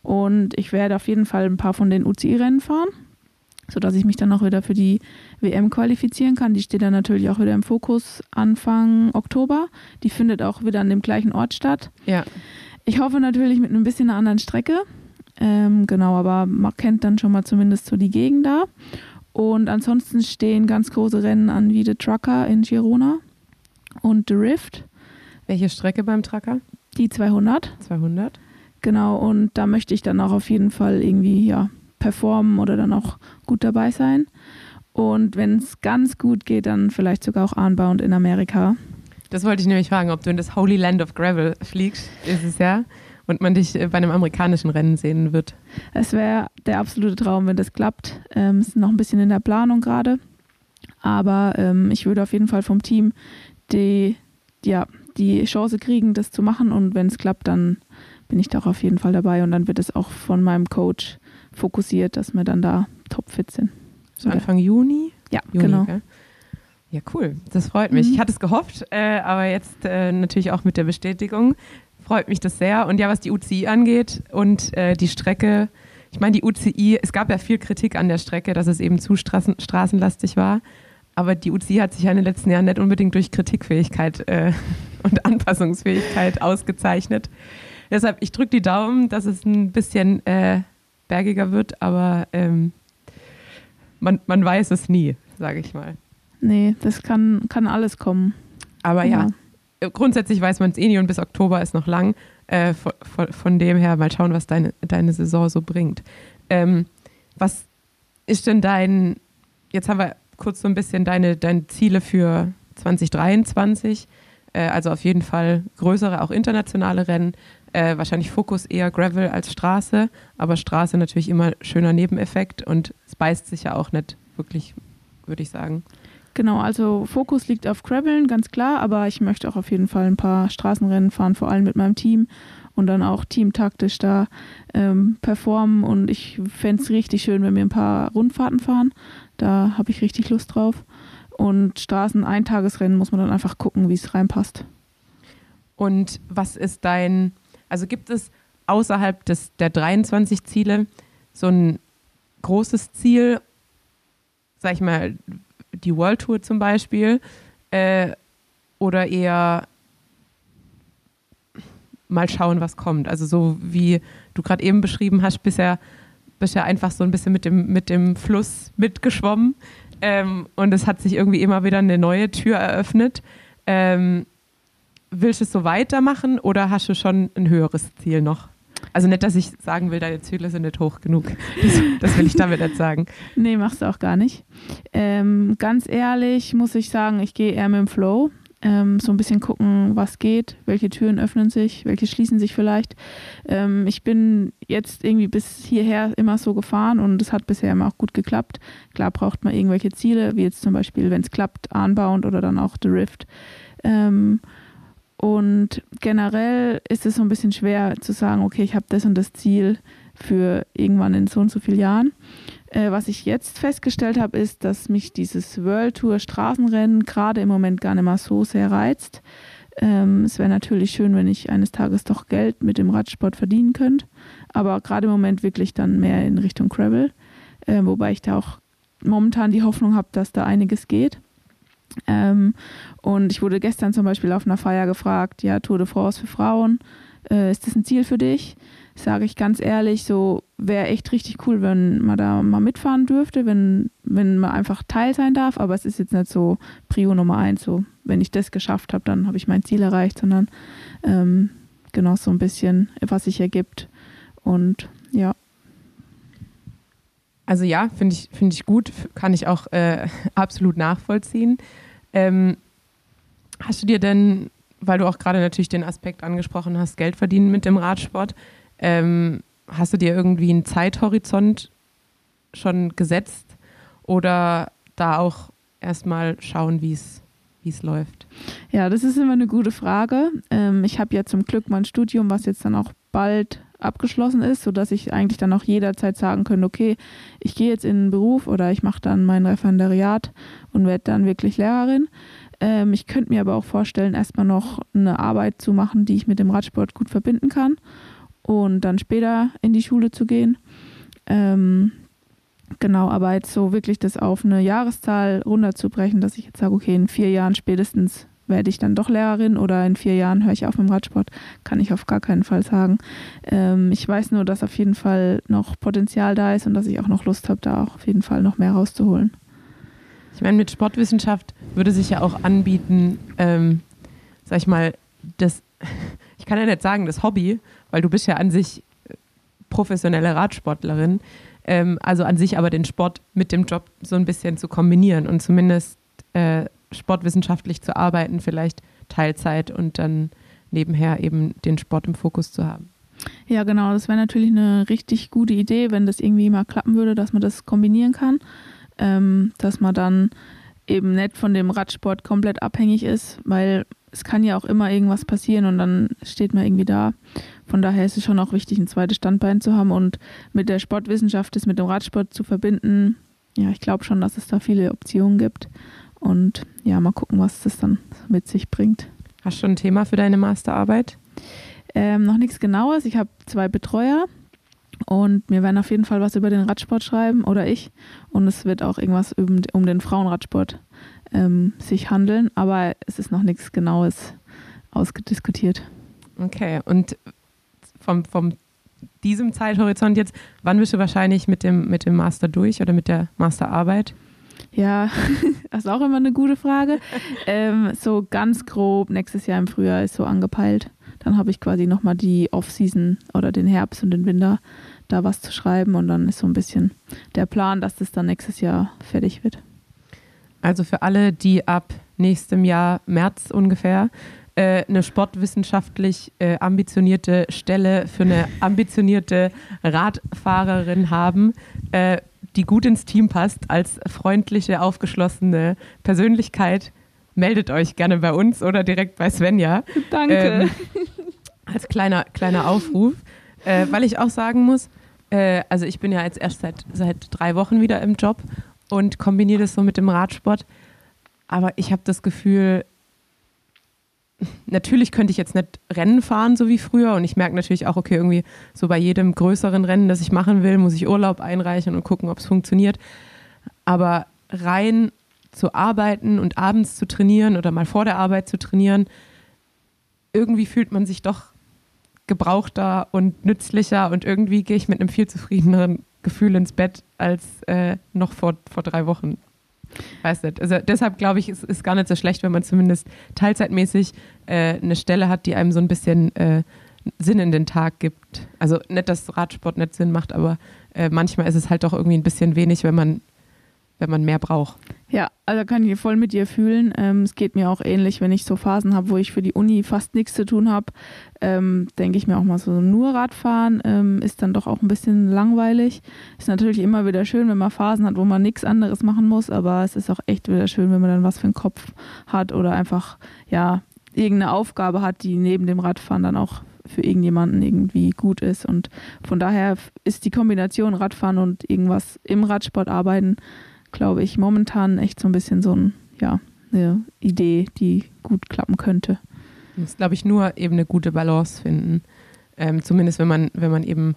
Und ich werde auf jeden Fall ein paar von den UCI-Rennen fahren, sodass ich mich dann auch wieder für die WM qualifizieren kann. Die steht dann natürlich auch wieder im Fokus Anfang Oktober. Die findet auch wieder an dem gleichen Ort statt. Ja. Ich hoffe natürlich mit ein bisschen einer anderen Strecke. Ähm, genau, aber man kennt dann schon mal zumindest so die Gegend da. Und ansonsten stehen ganz große Rennen an wie The Trucker in Girona und The Rift, Welche Strecke beim Tracker? die 200. 200. Genau, und da möchte ich dann auch auf jeden Fall irgendwie ja, performen oder dann auch gut dabei sein. Und wenn es ganz gut geht, dann vielleicht sogar auch Unbound in Amerika. Das wollte ich nämlich fragen, ob du in das Holy Land of Gravel fliegst dieses Jahr und man dich äh, bei einem amerikanischen Rennen sehen wird. Es wäre der absolute Traum, wenn das klappt. Ähm, ist noch ein bisschen in der Planung gerade. Aber ähm, ich würde auf jeden Fall vom Team die, ja, die Chance kriegen, das zu machen. Und wenn es klappt, dann bin ich da auch auf jeden Fall dabei. Und dann wird es auch von meinem Coach fokussiert, dass wir dann da topfit sind. So Anfang Juni? Ja, Juni, genau. gell? Ja, cool. Das freut mich. Mhm. Ich hatte es gehofft, äh, aber jetzt äh, natürlich auch mit der Bestätigung. Freut mich das sehr. Und ja, was die UCI angeht und äh, die Strecke, ich meine, die UCI, es gab ja viel Kritik an der Strecke, dass es eben zu straßen, straßenlastig war. Aber die UCI hat sich ja in den letzten Jahren nicht unbedingt durch Kritikfähigkeit äh, und Anpassungsfähigkeit ausgezeichnet. Deshalb, ich drücke die Daumen, dass es ein bisschen äh, bergiger wird, aber ähm, man, man weiß es nie, sage ich mal. Nee, das kann, kann alles kommen. Aber ja, grundsätzlich weiß man es eh nie und bis Oktober ist noch lang. Äh, von, von, von dem her mal schauen, was deine, deine Saison so bringt. Ähm, was ist denn dein, jetzt haben wir kurz so ein bisschen deine, deine Ziele für 2023. Äh, also auf jeden Fall größere, auch internationale Rennen. Äh, wahrscheinlich Fokus eher Gravel als Straße, aber Straße natürlich immer schöner Nebeneffekt und es beißt sich ja auch nicht wirklich, würde ich sagen. Genau, also Fokus liegt auf Graveln, ganz klar, aber ich möchte auch auf jeden Fall ein paar Straßenrennen fahren, vor allem mit meinem Team und dann auch teamtaktisch da ähm, performen. Und ich fände es richtig schön, wenn wir ein paar Rundfahrten fahren. Da habe ich richtig Lust drauf. Und Straßen-Eintagesrennen muss man dann einfach gucken, wie es reinpasst. Und was ist dein, also gibt es außerhalb des, der 23 Ziele so ein großes Ziel, sag ich mal, die World Tour zum Beispiel, äh, oder eher mal schauen, was kommt. Also so wie du gerade eben beschrieben hast, bisher ja einfach so ein bisschen mit dem, mit dem Fluss mitgeschwommen ähm, und es hat sich irgendwie immer wieder eine neue Tür eröffnet. Ähm, willst du es so weitermachen oder hast du schon ein höheres Ziel noch? Also nicht, dass ich sagen will, deine Ziele sind nicht hoch genug. Das, das will ich damit nicht sagen. Nee, machst du auch gar nicht. Ähm, ganz ehrlich muss ich sagen, ich gehe eher mit dem Flow. Ähm, so ein bisschen gucken, was geht, welche Türen öffnen sich, welche schließen sich vielleicht. Ähm, ich bin jetzt irgendwie bis hierher immer so gefahren und es hat bisher immer auch gut geklappt. Klar braucht man irgendwelche Ziele, wie jetzt zum Beispiel, wenn es klappt, Unbound oder dann auch The Rift. Ähm, und generell ist es so ein bisschen schwer zu sagen, okay, ich habe das und das Ziel für irgendwann in so und so vielen Jahren. Äh, was ich jetzt festgestellt habe, ist, dass mich dieses World Tour Straßenrennen gerade im Moment gar nicht mal so sehr reizt. Ähm, es wäre natürlich schön, wenn ich eines Tages doch Geld mit dem Radsport verdienen könnte, aber gerade im Moment wirklich dann mehr in Richtung Gravel, äh, wobei ich da auch momentan die Hoffnung habe, dass da einiges geht. Ähm, und ich wurde gestern zum Beispiel auf einer Feier gefragt, ja, Tour de France für Frauen, äh, ist das ein Ziel für dich? Sage ich ganz ehrlich, so wäre echt richtig cool, wenn man da mal mitfahren dürfte, wenn, wenn man einfach Teil sein darf, aber es ist jetzt nicht so Prio Nummer eins, so wenn ich das geschafft habe, dann habe ich mein Ziel erreicht, sondern ähm, genau so ein bisschen, was sich ergibt. Und ja. Also ja, finde ich, find ich gut, kann ich auch äh, absolut nachvollziehen. Ähm, hast du dir denn, weil du auch gerade natürlich den Aspekt angesprochen hast, Geld verdienen mit dem Radsport, ähm, hast du dir irgendwie einen Zeithorizont schon gesetzt oder da auch erstmal schauen, wie es läuft? Ja, das ist immer eine gute Frage. Ähm, ich habe ja zum Glück mein Studium, was jetzt dann auch bald abgeschlossen ist, sodass ich eigentlich dann auch jederzeit sagen könnte, okay, ich gehe jetzt in den Beruf oder ich mache dann mein Referendariat und werde dann wirklich Lehrerin. Ähm, ich könnte mir aber auch vorstellen, erstmal noch eine Arbeit zu machen, die ich mit dem Radsport gut verbinden kann und dann später in die Schule zu gehen. Ähm, genau, aber jetzt so wirklich das auf eine Jahreszahl runterzubrechen, dass ich jetzt sage, okay, in vier Jahren spätestens werde ich dann doch Lehrerin oder in vier Jahren höre ich auf mit dem Radsport, kann ich auf gar keinen Fall sagen. Ähm, ich weiß nur, dass auf jeden Fall noch Potenzial da ist und dass ich auch noch Lust habe, da auch auf jeden Fall noch mehr rauszuholen. Ich meine, mit Sportwissenschaft würde sich ja auch anbieten, ähm, sag ich mal, das, ich kann ja nicht sagen, das Hobby, weil du bist ja an sich professionelle Radsportlerin, ähm, also an sich aber den Sport mit dem Job so ein bisschen zu kombinieren und zumindest äh, sportwissenschaftlich zu arbeiten, vielleicht Teilzeit und dann nebenher eben den Sport im Fokus zu haben. Ja, genau. Das wäre natürlich eine richtig gute Idee, wenn das irgendwie mal klappen würde, dass man das kombinieren kann. Ähm, dass man dann eben nicht von dem Radsport komplett abhängig ist, weil es kann ja auch immer irgendwas passieren und dann steht man irgendwie da. Von daher ist es schon auch wichtig, ein zweites Standbein zu haben und mit der Sportwissenschaft das mit dem Radsport zu verbinden. Ja, ich glaube schon, dass es da viele Optionen gibt. Und ja, mal gucken, was das dann mit sich bringt. Hast du schon ein Thema für deine Masterarbeit? Ähm, noch nichts Genaues. Ich habe zwei Betreuer und wir werden auf jeden Fall was über den Radsport schreiben oder ich. Und es wird auch irgendwas um, den Frauenradsport ähm, sich handeln, aber es ist noch nichts Genaues ausgediskutiert. Okay, und vom, vom diesem Zeithorizont jetzt, wann bist du wahrscheinlich mit dem, mit dem Master durch oder mit der Masterarbeit? Ja, das ist auch immer eine gute Frage. ähm, so ganz grob nächstes Jahr im Frühjahr ist so angepeilt. Dann habe ich quasi nochmal die Off-Season oder den Herbst und den Winter da was zu schreiben und dann ist so ein bisschen der Plan, dass das dann nächstes Jahr fertig wird. Also für alle, die ab nächstem Jahr März ungefähr äh, eine sportwissenschaftlich äh, ambitionierte Stelle für eine ambitionierte Radfahrerin haben, äh, die gut ins Team passt, als freundliche, aufgeschlossene Persönlichkeit, meldet euch gerne bei uns oder direkt bei Svenja. Danke. Ähm, als kleiner, kleiner Aufruf. Äh, weil ich auch sagen muss, äh, also ich bin ja jetzt erst seit, seit drei Wochen wieder im Job und kombiniere das so mit dem Radsport. Aber ich habe das Gefühl, natürlich könnte ich jetzt nicht Rennen fahren, so wie früher. Und ich merke natürlich auch, okay, irgendwie so bei jedem größeren Rennen, das ich machen will, muss ich Urlaub einreichen und gucken, ob es funktioniert. Aber rein zu arbeiten und abends zu trainieren oder mal vor der Arbeit zu trainieren, irgendwie fühlt man sich doch gebrauchter und nützlicher und irgendwie gehe ich mit einem viel zufriedeneren Gefühl ins Bett als äh, noch vor, vor drei Wochen. Weiß nicht. Also deshalb glaube ich, es ist gar nicht so schlecht, wenn man zumindest teilzeitmäßig äh, eine Stelle hat, die einem so ein bisschen äh, Sinn in den Tag gibt. Also nicht, dass Radsport nicht Sinn macht, aber äh, manchmal ist es halt doch irgendwie ein bisschen wenig, wenn man wenn man mehr braucht. Ja, also kann ich voll mit dir fühlen. Ähm, es geht mir auch ähnlich, wenn ich so Phasen habe, wo ich für die Uni fast nichts zu tun habe, ähm, denke ich mir auch mal so, nur Radfahren ähm, ist dann doch auch ein bisschen langweilig. Ist natürlich immer wieder schön, wenn man Phasen hat, wo man nichts anderes machen muss, aber es ist auch echt wieder schön, wenn man dann was für einen Kopf hat oder einfach, ja, irgendeine Aufgabe hat, die neben dem Radfahren dann auch für irgendjemanden irgendwie gut ist. Und von daher ist die Kombination Radfahren und irgendwas im Radsport arbeiten glaube ich, momentan echt so ein bisschen so ein, ja, eine Idee, die gut klappen könnte. Man muss, glaube ich, nur eben eine gute Balance finden. Ähm, zumindest wenn man, wenn man eben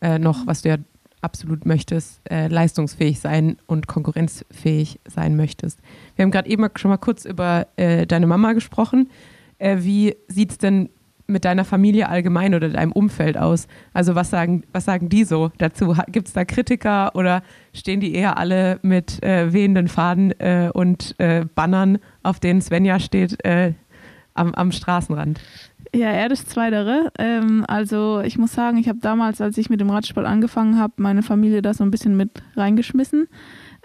äh, noch, was du ja absolut möchtest, äh, leistungsfähig sein und konkurrenzfähig sein möchtest. Wir haben gerade eben schon mal kurz über äh, deine Mama gesprochen. Äh, wie sieht es denn mit deiner Familie allgemein oder deinem Umfeld aus? Also was sagen, was sagen die so dazu? Gibt es da Kritiker oder stehen die eher alle mit äh, wehenden Faden äh, und äh, Bannern, auf denen Svenja steht, äh, am, am Straßenrand? Ja, eher das Zweitere. Ähm, also ich muss sagen, ich habe damals, als ich mit dem Radsport angefangen habe, meine Familie da so ein bisschen mit reingeschmissen.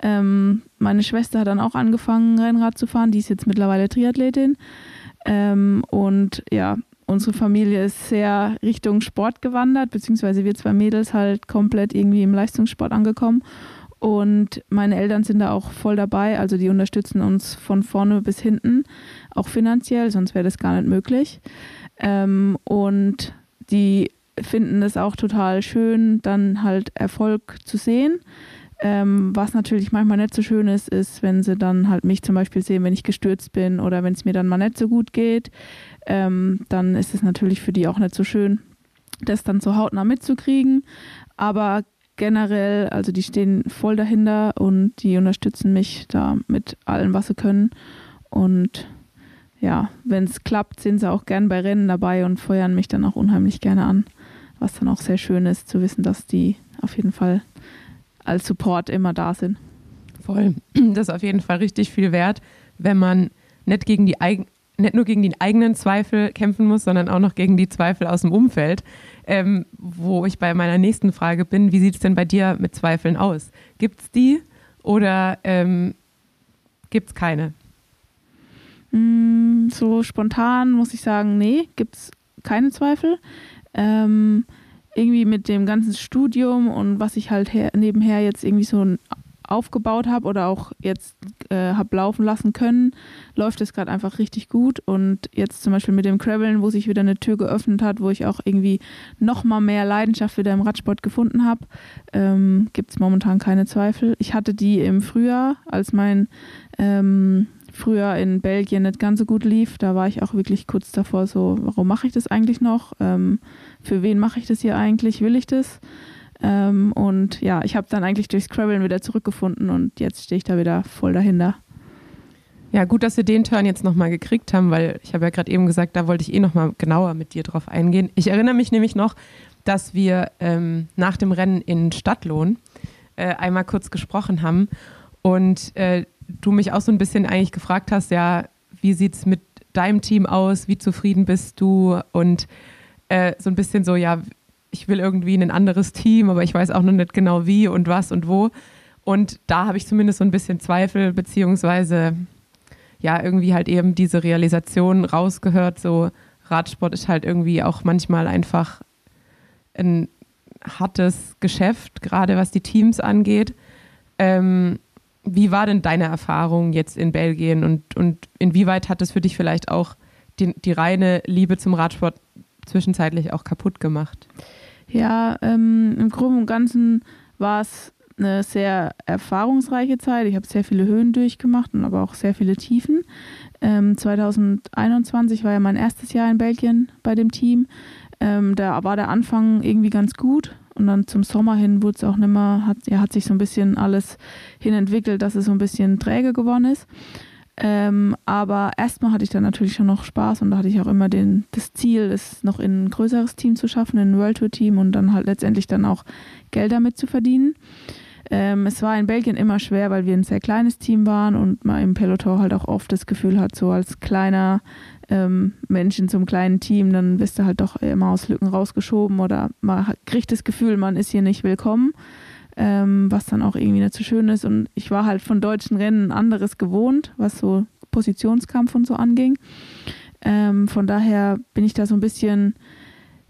Ähm, meine Schwester hat dann auch angefangen, Rennrad zu fahren. Die ist jetzt mittlerweile Triathletin. Ähm, und ja, unsere Familie ist sehr Richtung Sport gewandert, beziehungsweise wir zwei Mädels halt komplett irgendwie im Leistungssport angekommen. Und meine Eltern sind da auch voll dabei, also die unterstützen uns von vorne bis hinten, auch finanziell, sonst wäre das gar nicht möglich. Ähm, und die finden es auch total schön, dann halt Erfolg zu sehen. Ähm, was natürlich manchmal nicht so schön ist, ist, wenn sie dann halt mich zum Beispiel sehen, wenn ich gestürzt bin oder wenn es mir dann mal nicht so gut geht, ähm, dann ist es natürlich für die auch nicht so schön, das dann so hautnah mitzukriegen. Aber generell, also die stehen voll dahinter und die unterstützen mich da mit allem, was sie können. Und ja, wenn es klappt, sind sie auch gern bei Rennen dabei und feuern mich dann auch unheimlich gerne an. Was dann auch sehr schön ist, zu wissen, dass die auf jeden Fall als Support immer da sind. Voll. Das ist auf jeden Fall richtig viel wert, wenn man nicht gegen die nicht nur gegen die eigenen Zweifel kämpfen muss, sondern auch noch gegen die Zweifel aus dem Umfeld. Ähm, wo ich bei meiner nächsten Frage bin, wie sieht es denn bei dir mit Zweifeln aus? Gibt es die oder ähm, gibt es keine? Mm, so spontan muss ich sagen, nee, gibt es keine Zweifel. Ähm, irgendwie mit dem ganzen Studium und was ich halt her, nebenher jetzt irgendwie so aufgebaut habe oder auch jetzt äh, habe laufen lassen können, läuft es gerade einfach richtig gut. Und jetzt zum Beispiel mit dem Graveln, wo sich wieder eine Tür geöffnet hat, wo ich auch irgendwie noch mal mehr Leidenschaft wieder im Radsport gefunden habe, ähm, gibt es momentan keine Zweifel. Ich hatte die im Frühjahr, als mein ähm, früher in Belgien nicht ganz so gut lief. Da war ich auch wirklich kurz davor so, warum mache ich das eigentlich noch? Ähm, für wen mache ich das hier eigentlich? Will ich das? Ähm, und ja, ich habe dann eigentlich durchs Scrabble wieder zurückgefunden und jetzt stehe ich da wieder voll dahinter. Ja, gut, dass wir den Turn jetzt nochmal gekriegt haben, weil ich habe ja gerade eben gesagt, da wollte ich eh nochmal genauer mit dir drauf eingehen. Ich erinnere mich nämlich noch, dass wir ähm, nach dem Rennen in Stadtlohn äh, einmal kurz gesprochen haben und äh, du mich auch so ein bisschen eigentlich gefragt hast, ja, wie sieht es mit deinem Team aus, wie zufrieden bist du und äh, so ein bisschen so, ja, ich will irgendwie in ein anderes Team, aber ich weiß auch noch nicht genau wie und was und wo. Und da habe ich zumindest so ein bisschen Zweifel, beziehungsweise ja, irgendwie halt eben diese Realisation rausgehört, so Radsport ist halt irgendwie auch manchmal einfach ein hartes Geschäft, gerade was die Teams angeht. Ähm, wie war denn deine Erfahrung jetzt in Belgien und, und inwieweit hat es für dich vielleicht auch die, die reine Liebe zum Radsport zwischenzeitlich auch kaputt gemacht? Ja, ähm, im Groben und Ganzen war es eine sehr erfahrungsreiche Zeit. Ich habe sehr viele Höhen durchgemacht und aber auch sehr viele Tiefen. Ähm, 2021 war ja mein erstes Jahr in Belgien bei dem Team. Ähm, da war der Anfang irgendwie ganz gut und dann zum Sommer hin wurde es auch nicht mehr, hat, ja, hat sich so ein bisschen alles hin entwickelt, dass es so ein bisschen träge geworden ist. Ähm, aber erstmal hatte ich dann natürlich schon noch Spaß und da hatte ich auch immer den, das Ziel, es noch in ein größeres Team zu schaffen, in ein World Tour Team und dann halt letztendlich dann auch Geld damit zu verdienen. Ähm, es war in Belgien immer schwer, weil wir ein sehr kleines Team waren und man im Peloton halt auch oft das Gefühl hat, so als kleiner ähm, Mensch in so einem kleinen Team, dann wirst du halt doch immer aus Lücken rausgeschoben oder man kriegt das Gefühl, man ist hier nicht willkommen ähm, was dann auch irgendwie nicht so schön ist. Und ich war halt von deutschen Rennen anderes gewohnt, was so Positionskampf und so anging. Ähm, von daher bin ich da so ein bisschen,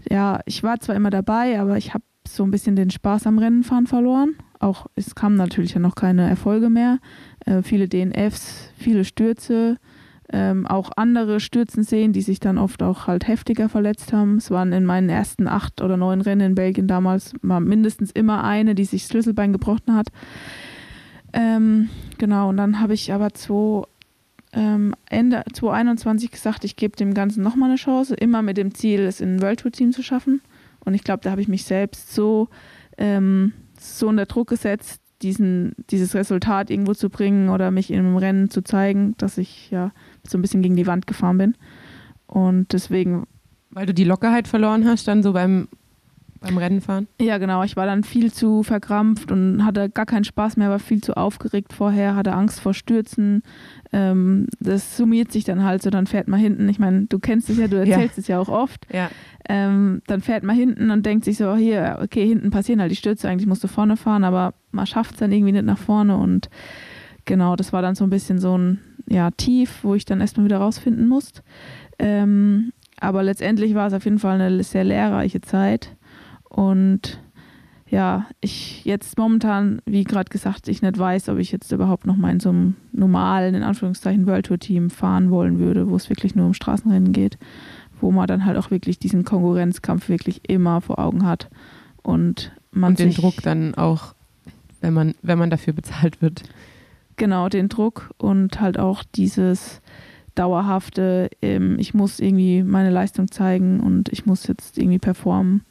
ja, ich war zwar immer dabei, aber ich habe so ein bisschen den Spaß am Rennenfahren verloren. Auch es kamen natürlich ja noch keine Erfolge mehr. Äh, viele DNFs, viele Stürze, ähm, auch andere stürzen sehen, die sich dann oft auch halt heftiger verletzt haben. Es waren in meinen ersten acht oder neun Rennen in Belgien damals mal mindestens immer eine, die sich das Schlüsselbein gebrochen hat. Ähm, genau, und dann habe ich aber zu ähm, Ende 2021 gesagt, ich gebe dem Ganzen nochmal eine Chance, immer mit dem Ziel, es in ein World Tour Team zu schaffen. Und ich glaube, da habe ich mich selbst so, ähm, so unter Druck gesetzt, diesen, dieses Resultat irgendwo zu bringen oder mich in einem Rennen zu zeigen, dass ich ja so ein bisschen gegen die Wand gefahren bin. Und deswegen. Weil du die Lockerheit verloren hast, dann so beim, beim Rennenfahren? Ja, genau. Ich war dann viel zu verkrampft und hatte gar keinen Spaß mehr, war viel zu aufgeregt vorher, hatte Angst vor Stürzen. Ähm, das summiert sich dann halt so, dann fährt man hinten. Ich meine, du kennst es ja, du erzählst ja. es ja auch oft. Ja. Ähm, dann fährt man hinten und denkt sich so, hier, okay, hinten passieren halt die Stürze, eigentlich musst du vorne fahren, aber man schafft es dann irgendwie nicht nach vorne und genau, das war dann so ein bisschen so ein ja, Tief, wo ich dann erstmal wieder rausfinden musste. Ähm, aber letztendlich war es auf jeden Fall eine sehr lehrreiche Zeit. Und ja, ich jetzt momentan, wie gerade gesagt, ich nicht weiß, ob ich jetzt überhaupt noch mal in so einem normalen, in Anführungszeichen, World Tour Team fahren wollen würde, wo es wirklich nur um Straßenrennen geht. wo man dann halt auch wirklich diesen Konkurrenzkampf wirklich immer vor Augen hat und man Und den Druck dann auch, wenn man, wenn man dafür bezahlt wird. Genau den Druck und halt auch dieses dauerhafte, ähm, ich muss irgendwie meine Leistung zeigen und ich muss jetzt irgendwie performen.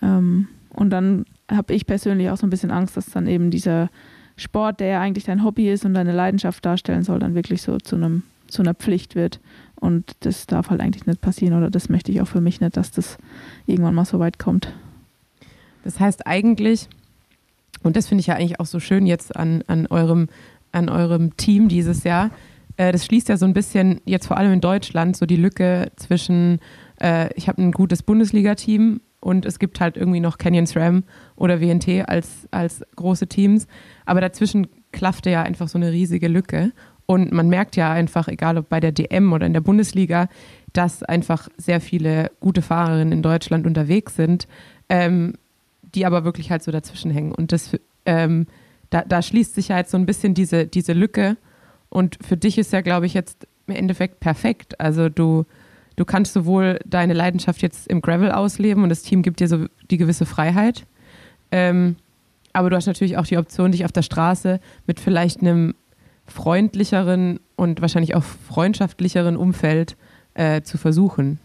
Ähm, und dann habe ich persönlich auch so ein bisschen Angst, dass dann eben dieser Sport, der ja eigentlich dein Hobby ist und deine Leidenschaft darstellen soll, dann wirklich so zu einem zu einer Pflicht wird. Und das darf halt eigentlich nicht passieren oder das möchte ich auch für mich nicht, dass das irgendwann mal so weit kommt. Das heißt eigentlich, und das finde ich ja eigentlich auch so schön jetzt an, an, eurem, an eurem Team dieses Jahr, äh, das schließt ja so ein bisschen jetzt vor allem in Deutschland so die Lücke zwischen, äh, ich habe ein gutes Bundesliga-Team und es gibt halt irgendwie noch Canyon SRAM oder WNT als, als große Teams. Aber dazwischen klaffte ja einfach so eine riesige Lücke. Und man merkt ja einfach, egal ob bei der DM oder in der Bundesliga, dass einfach sehr viele gute Fahrerinnen in Deutschland unterwegs sind, ähm, die aber wirklich halt so dazwischen hängen. Und das, ähm, da, da schließt sich jetzt so ein bisschen diese, diese Lücke. Und für dich ist ja, glaube ich, jetzt im Endeffekt perfekt. Also du, du kannst sowohl deine Leidenschaft jetzt im Gravel ausleben und das Team gibt dir so die gewisse Freiheit. Ähm, aber du hast natürlich auch die Option, dich auf der Straße mit vielleicht einem freundlicheren und wahrscheinlich auch freundschaftlicheren Umfeld äh, zu versuchen.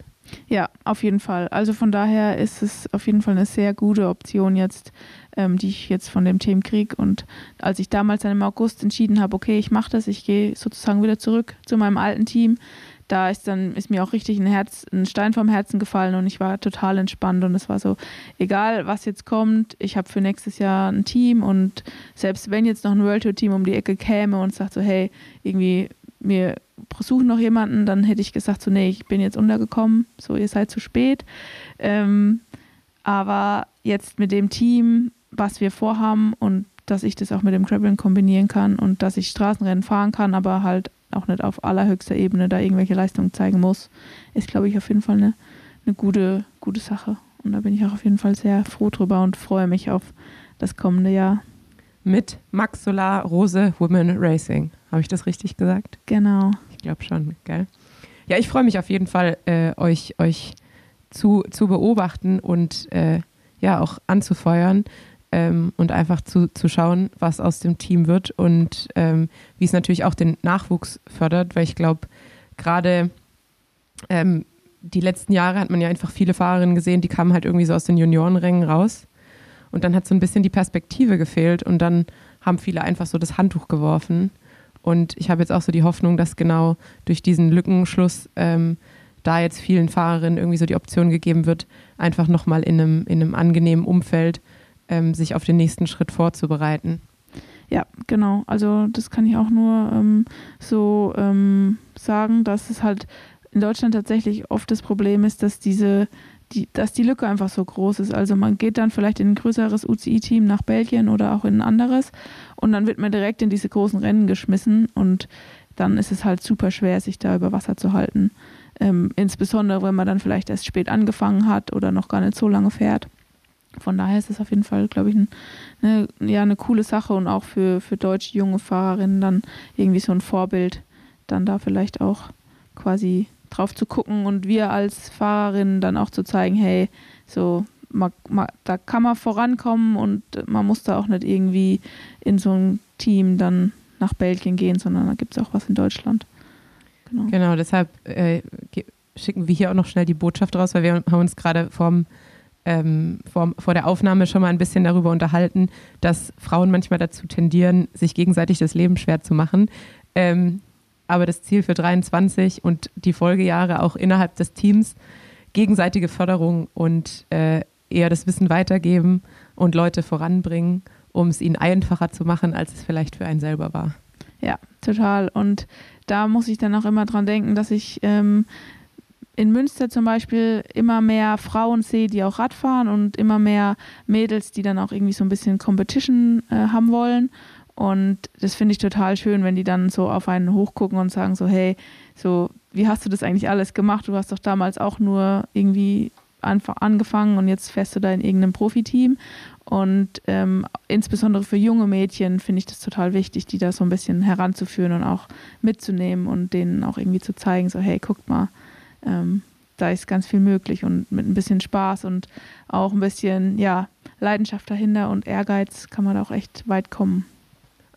Ja, auf jeden Fall. Also von daher ist es auf jeden Fall eine sehr gute Option jetzt, ähm, die ich jetzt von dem Team kriege. Und als ich damals dann im August entschieden habe, okay, ich mache das, ich gehe sozusagen wieder zurück zu meinem alten Team, da ist dann ist mir auch richtig ein Herz, ein Stein vom Herzen gefallen und ich war total entspannt und es war so, egal was jetzt kommt, ich habe für nächstes Jahr ein Team und selbst wenn jetzt noch ein World Tour Team um die Ecke käme und sagt so, hey, irgendwie wir suchen noch jemanden, dann hätte ich gesagt so, nee, ich bin jetzt untergekommen, so ihr seid zu spät. Ähm, aber jetzt mit dem Team, was wir vorhaben und dass ich das auch mit dem Graveln kombinieren kann und dass ich Straßenrennen fahren kann, aber halt auch nicht auf allerhöchster Ebene da irgendwelche Leistungen zeigen muss, ist, glaube ich, auf jeden Fall eine, eine gute, gute Sache. Und da bin ich auch auf jeden Fall sehr froh drüber und freue mich auf das kommende Jahr. Mit Max Solar Rose Women Racing. Habe ich das richtig gesagt? Genau. Ich glaube schon, gell? Ja, ich freue mich auf jeden Fall, äh, euch, euch zu, zu beobachten und äh, ja auch anzufeuern ähm, und einfach zu, zu schauen, was aus dem Team wird und ähm, wie es natürlich auch den Nachwuchs fördert, weil ich glaube, gerade ähm, die letzten Jahre hat man ja einfach viele Fahrerinnen gesehen, die kamen halt irgendwie so aus den Juniorenrängen raus und dann hat so ein bisschen die Perspektive gefehlt und dann haben viele einfach so das Handtuch geworfen und ich habe jetzt auch so die Hoffnung, dass genau durch diesen Lückenschluss ähm, da jetzt vielen Fahrerinnen irgendwie so die Option gegeben wird, einfach nochmal in einem, in einem angenehmen Umfeld ähm, sich auf den nächsten Schritt vorzubereiten. Ja, genau. Also das kann ich auch nur ähm, so ähm, sagen, dass es halt in Deutschland tatsächlich oft das Problem ist, dass diese, die, dass die Lücke einfach so groß ist. Also man geht dann vielleicht in ein größeres UCI-Team nach Belgien oder auch in ein anderes und dann wird man direkt in diese großen Rennen geschmissen und dann ist es halt super schwer, sich da über Wasser zu halten. Ähm, insbesondere, wenn man dann vielleicht erst spät angefangen hat oder noch gar nicht so lange fährt. Von daher ist es auf jeden Fall, glaube ich, ein, eine, ja, eine coole Sache und auch für, für deutsche junge Fahrerinnen dann irgendwie so ein Vorbild, dann da vielleicht auch quasi drauf zu gucken und wir als Fahrerinnen dann auch zu zeigen, hey, so man, man, da kann man vorankommen und man muss da auch nicht irgendwie in so ein Team dann nach Belgien gehen, sondern da gibt es auch was in Deutschland. Genau, genau deshalb äh, schicken wir hier auch noch schnell die Botschaft raus, weil wir haben uns gerade vorm ähm, vor, vor der Aufnahme schon mal ein bisschen darüber unterhalten, dass Frauen manchmal dazu tendieren, sich gegenseitig das Leben schwer zu machen. Ähm, aber das Ziel für 23 und die Folgejahre auch innerhalb des Teams gegenseitige Förderung und äh, eher das Wissen weitergeben und Leute voranbringen, um es ihnen einfacher zu machen, als es vielleicht für einen selber war. Ja, total. Und da muss ich dann auch immer dran denken, dass ich ähm, in Münster zum Beispiel immer mehr Frauen sehe, die auch Radfahren und immer mehr Mädels, die dann auch irgendwie so ein bisschen Competition äh, haben wollen. Und das finde ich total schön, wenn die dann so auf einen hochgucken und sagen so, hey, so, wie hast du das eigentlich alles gemacht? Du hast doch damals auch nur irgendwie angefangen und jetzt fährst du da in irgendeinem Profiteam. Und ähm, insbesondere für junge Mädchen finde ich das total wichtig, die da so ein bisschen heranzuführen und auch mitzunehmen und denen auch irgendwie zu zeigen, so, hey, guckt mal, ähm, da ist ganz viel möglich und mit ein bisschen Spaß und auch ein bisschen ja, Leidenschaft dahinter und Ehrgeiz kann man da auch echt weit kommen.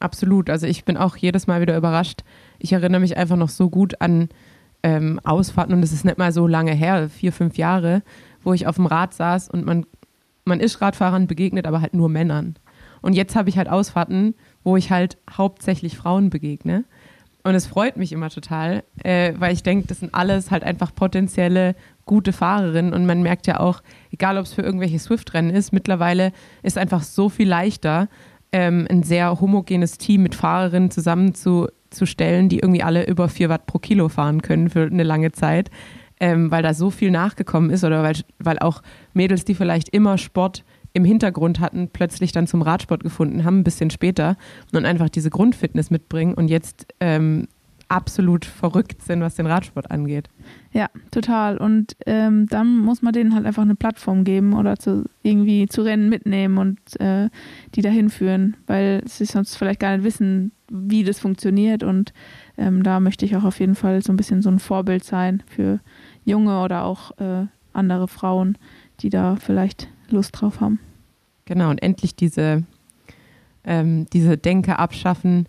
Absolut. Also ich bin auch jedes Mal wieder überrascht. Ich erinnere mich einfach noch so gut an ähm, Ausfahrten und es ist nicht mal so lange her, vier, fünf Jahre, wo ich auf dem Rad saß und man, man ist Radfahrern begegnet, aber halt nur Männern. Und jetzt habe ich halt Ausfahrten, wo ich halt hauptsächlich Frauen begegne. Und es freut mich immer total, äh, weil ich denke, das sind alles halt einfach potenzielle gute Fahrerinnen. Und man merkt ja auch, egal ob es für irgendwelche Swift-Rennen ist, mittlerweile ist einfach so viel leichter, ähm, ein sehr homogenes Team mit Fahrerinnen zusammenzustellen, die irgendwie alle über 4 Watt pro Kilo fahren können für eine lange Zeit, ähm, weil da so viel nachgekommen ist oder weil, weil auch Mädels, die vielleicht immer Sport im Hintergrund hatten, plötzlich dann zum Radsport gefunden haben, ein bisschen später und einfach diese Grundfitness mitbringen und jetzt ähm, absolut verrückt sind, was den Radsport angeht. Ja, total. Und ähm, dann muss man denen halt einfach eine Plattform geben oder zu, irgendwie zu Rennen mitnehmen und äh, die dahin führen, weil sie sonst vielleicht gar nicht wissen, wie das funktioniert. Und ähm, da möchte ich auch auf jeden Fall so ein bisschen so ein Vorbild sein für junge oder auch äh, andere Frauen, die da vielleicht Lust drauf haben. Genau, und endlich diese, ähm, diese Denke abschaffen,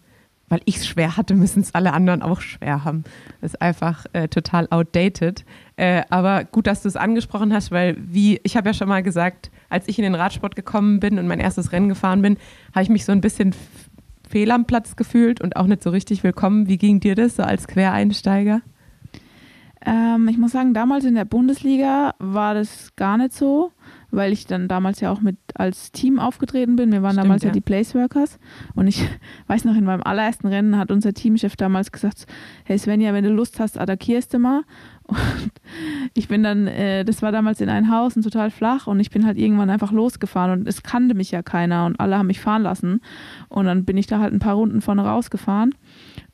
weil ich es schwer hatte, müssen es alle anderen auch schwer haben. Das ist einfach äh, total outdated. Äh, aber gut, dass du es angesprochen hast, weil wie, ich habe ja schon mal gesagt, als ich in den Radsport gekommen bin und mein erstes Rennen gefahren bin, habe ich mich so ein bisschen fehl am Platz gefühlt und auch nicht so richtig willkommen. Wie ging dir das so als Quereinsteiger? Ähm, ich muss sagen, damals in der Bundesliga war das gar nicht so weil ich dann damals ja auch mit als Team aufgetreten bin. Wir waren Stimmt, damals ja. ja die Placeworkers. Und ich weiß noch, in meinem allerersten Rennen hat unser Teamchef damals gesagt, hey Svenja, wenn du Lust hast, attackierst du mal. Und ich bin dann, äh, das war damals in ein Haus und total flach und ich bin halt irgendwann einfach losgefahren und es kannte mich ja keiner und alle haben mich fahren lassen. Und dann bin ich da halt ein paar Runden vorne rausgefahren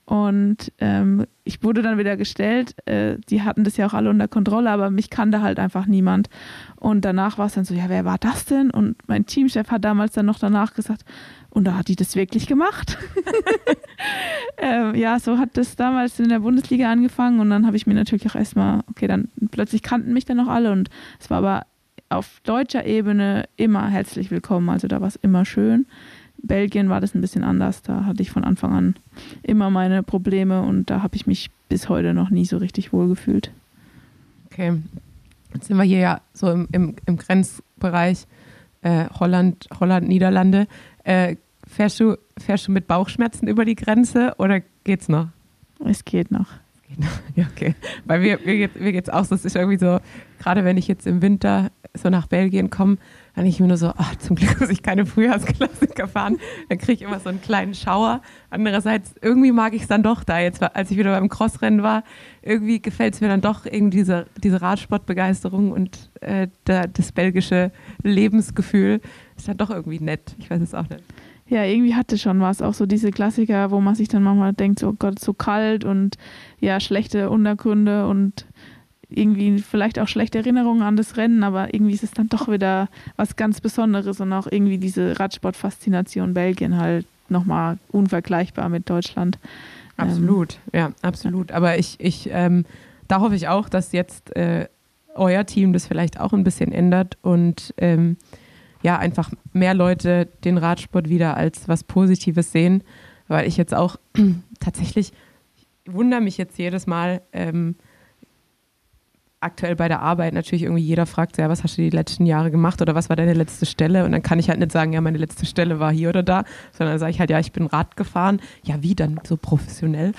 und ähm, ich wurde dann wieder gestellt. Äh, die hatten das ja auch alle unter Kontrolle, aber mich kannte halt einfach niemand. Und danach war es dann so, ja, wer war das denn? Und mein Teamchef hat damals dann noch danach gesagt, und da hat die das wirklich gemacht. ähm, ja, so hat das damals in der Bundesliga angefangen. Und dann habe ich mir natürlich auch erstmal, okay, dann plötzlich kannten mich dann noch alle. Und es war aber auf deutscher Ebene immer herzlich willkommen. Also da war es immer schön. Belgien war das ein bisschen anders. Da hatte ich von Anfang an immer meine Probleme und da habe ich mich bis heute noch nie so richtig wohl gefühlt. Okay. Jetzt sind wir hier ja so im, im, im Grenzbereich äh, Holland, Holland, Niederlande. Äh, fährst, du, fährst du mit Bauchschmerzen über die Grenze oder geht's noch? Es geht noch. Ja, okay. Weil mir, mir, geht, mir geht's auch so, es ist irgendwie so, gerade wenn ich jetzt im Winter so nach Belgien komme, dann ich mir nur so, ach, zum Glück muss ich keine Frühjahrsklassiker fahren. Dann kriege ich immer so einen kleinen Schauer. Andererseits, irgendwie mag ich es dann doch da. Jetzt, als ich wieder beim Crossrennen war, irgendwie gefällt es mir dann doch irgendwie diese, diese Radsportbegeisterung und äh, der, das belgische Lebensgefühl ist dann doch irgendwie nett. Ich weiß es auch nicht. Ja, irgendwie hatte schon was. Auch so diese Klassiker, wo man sich dann manchmal denkt, so oh Gott, so kalt und ja, schlechte Untergründe und irgendwie vielleicht auch schlechte Erinnerungen an das Rennen, aber irgendwie ist es dann doch wieder was ganz Besonderes und auch irgendwie diese Radsportfaszination Belgien halt nochmal unvergleichbar mit Deutschland. Absolut, ähm, ja, absolut. Aber ich, ich, ähm, da hoffe ich auch, dass jetzt äh, euer Team das vielleicht auch ein bisschen ändert und ähm, ja, einfach mehr Leute den Radsport wieder als was Positives sehen, weil ich jetzt auch tatsächlich wundere mich jetzt jedes Mal, ähm, aktuell bei der Arbeit natürlich irgendwie jeder fragt, ja, was hast du die letzten Jahre gemacht oder was war deine letzte Stelle? Und dann kann ich halt nicht sagen, ja, meine letzte Stelle war hier oder da, sondern dann sage ich halt, ja, ich bin Rad gefahren. Ja, wie dann so professionell?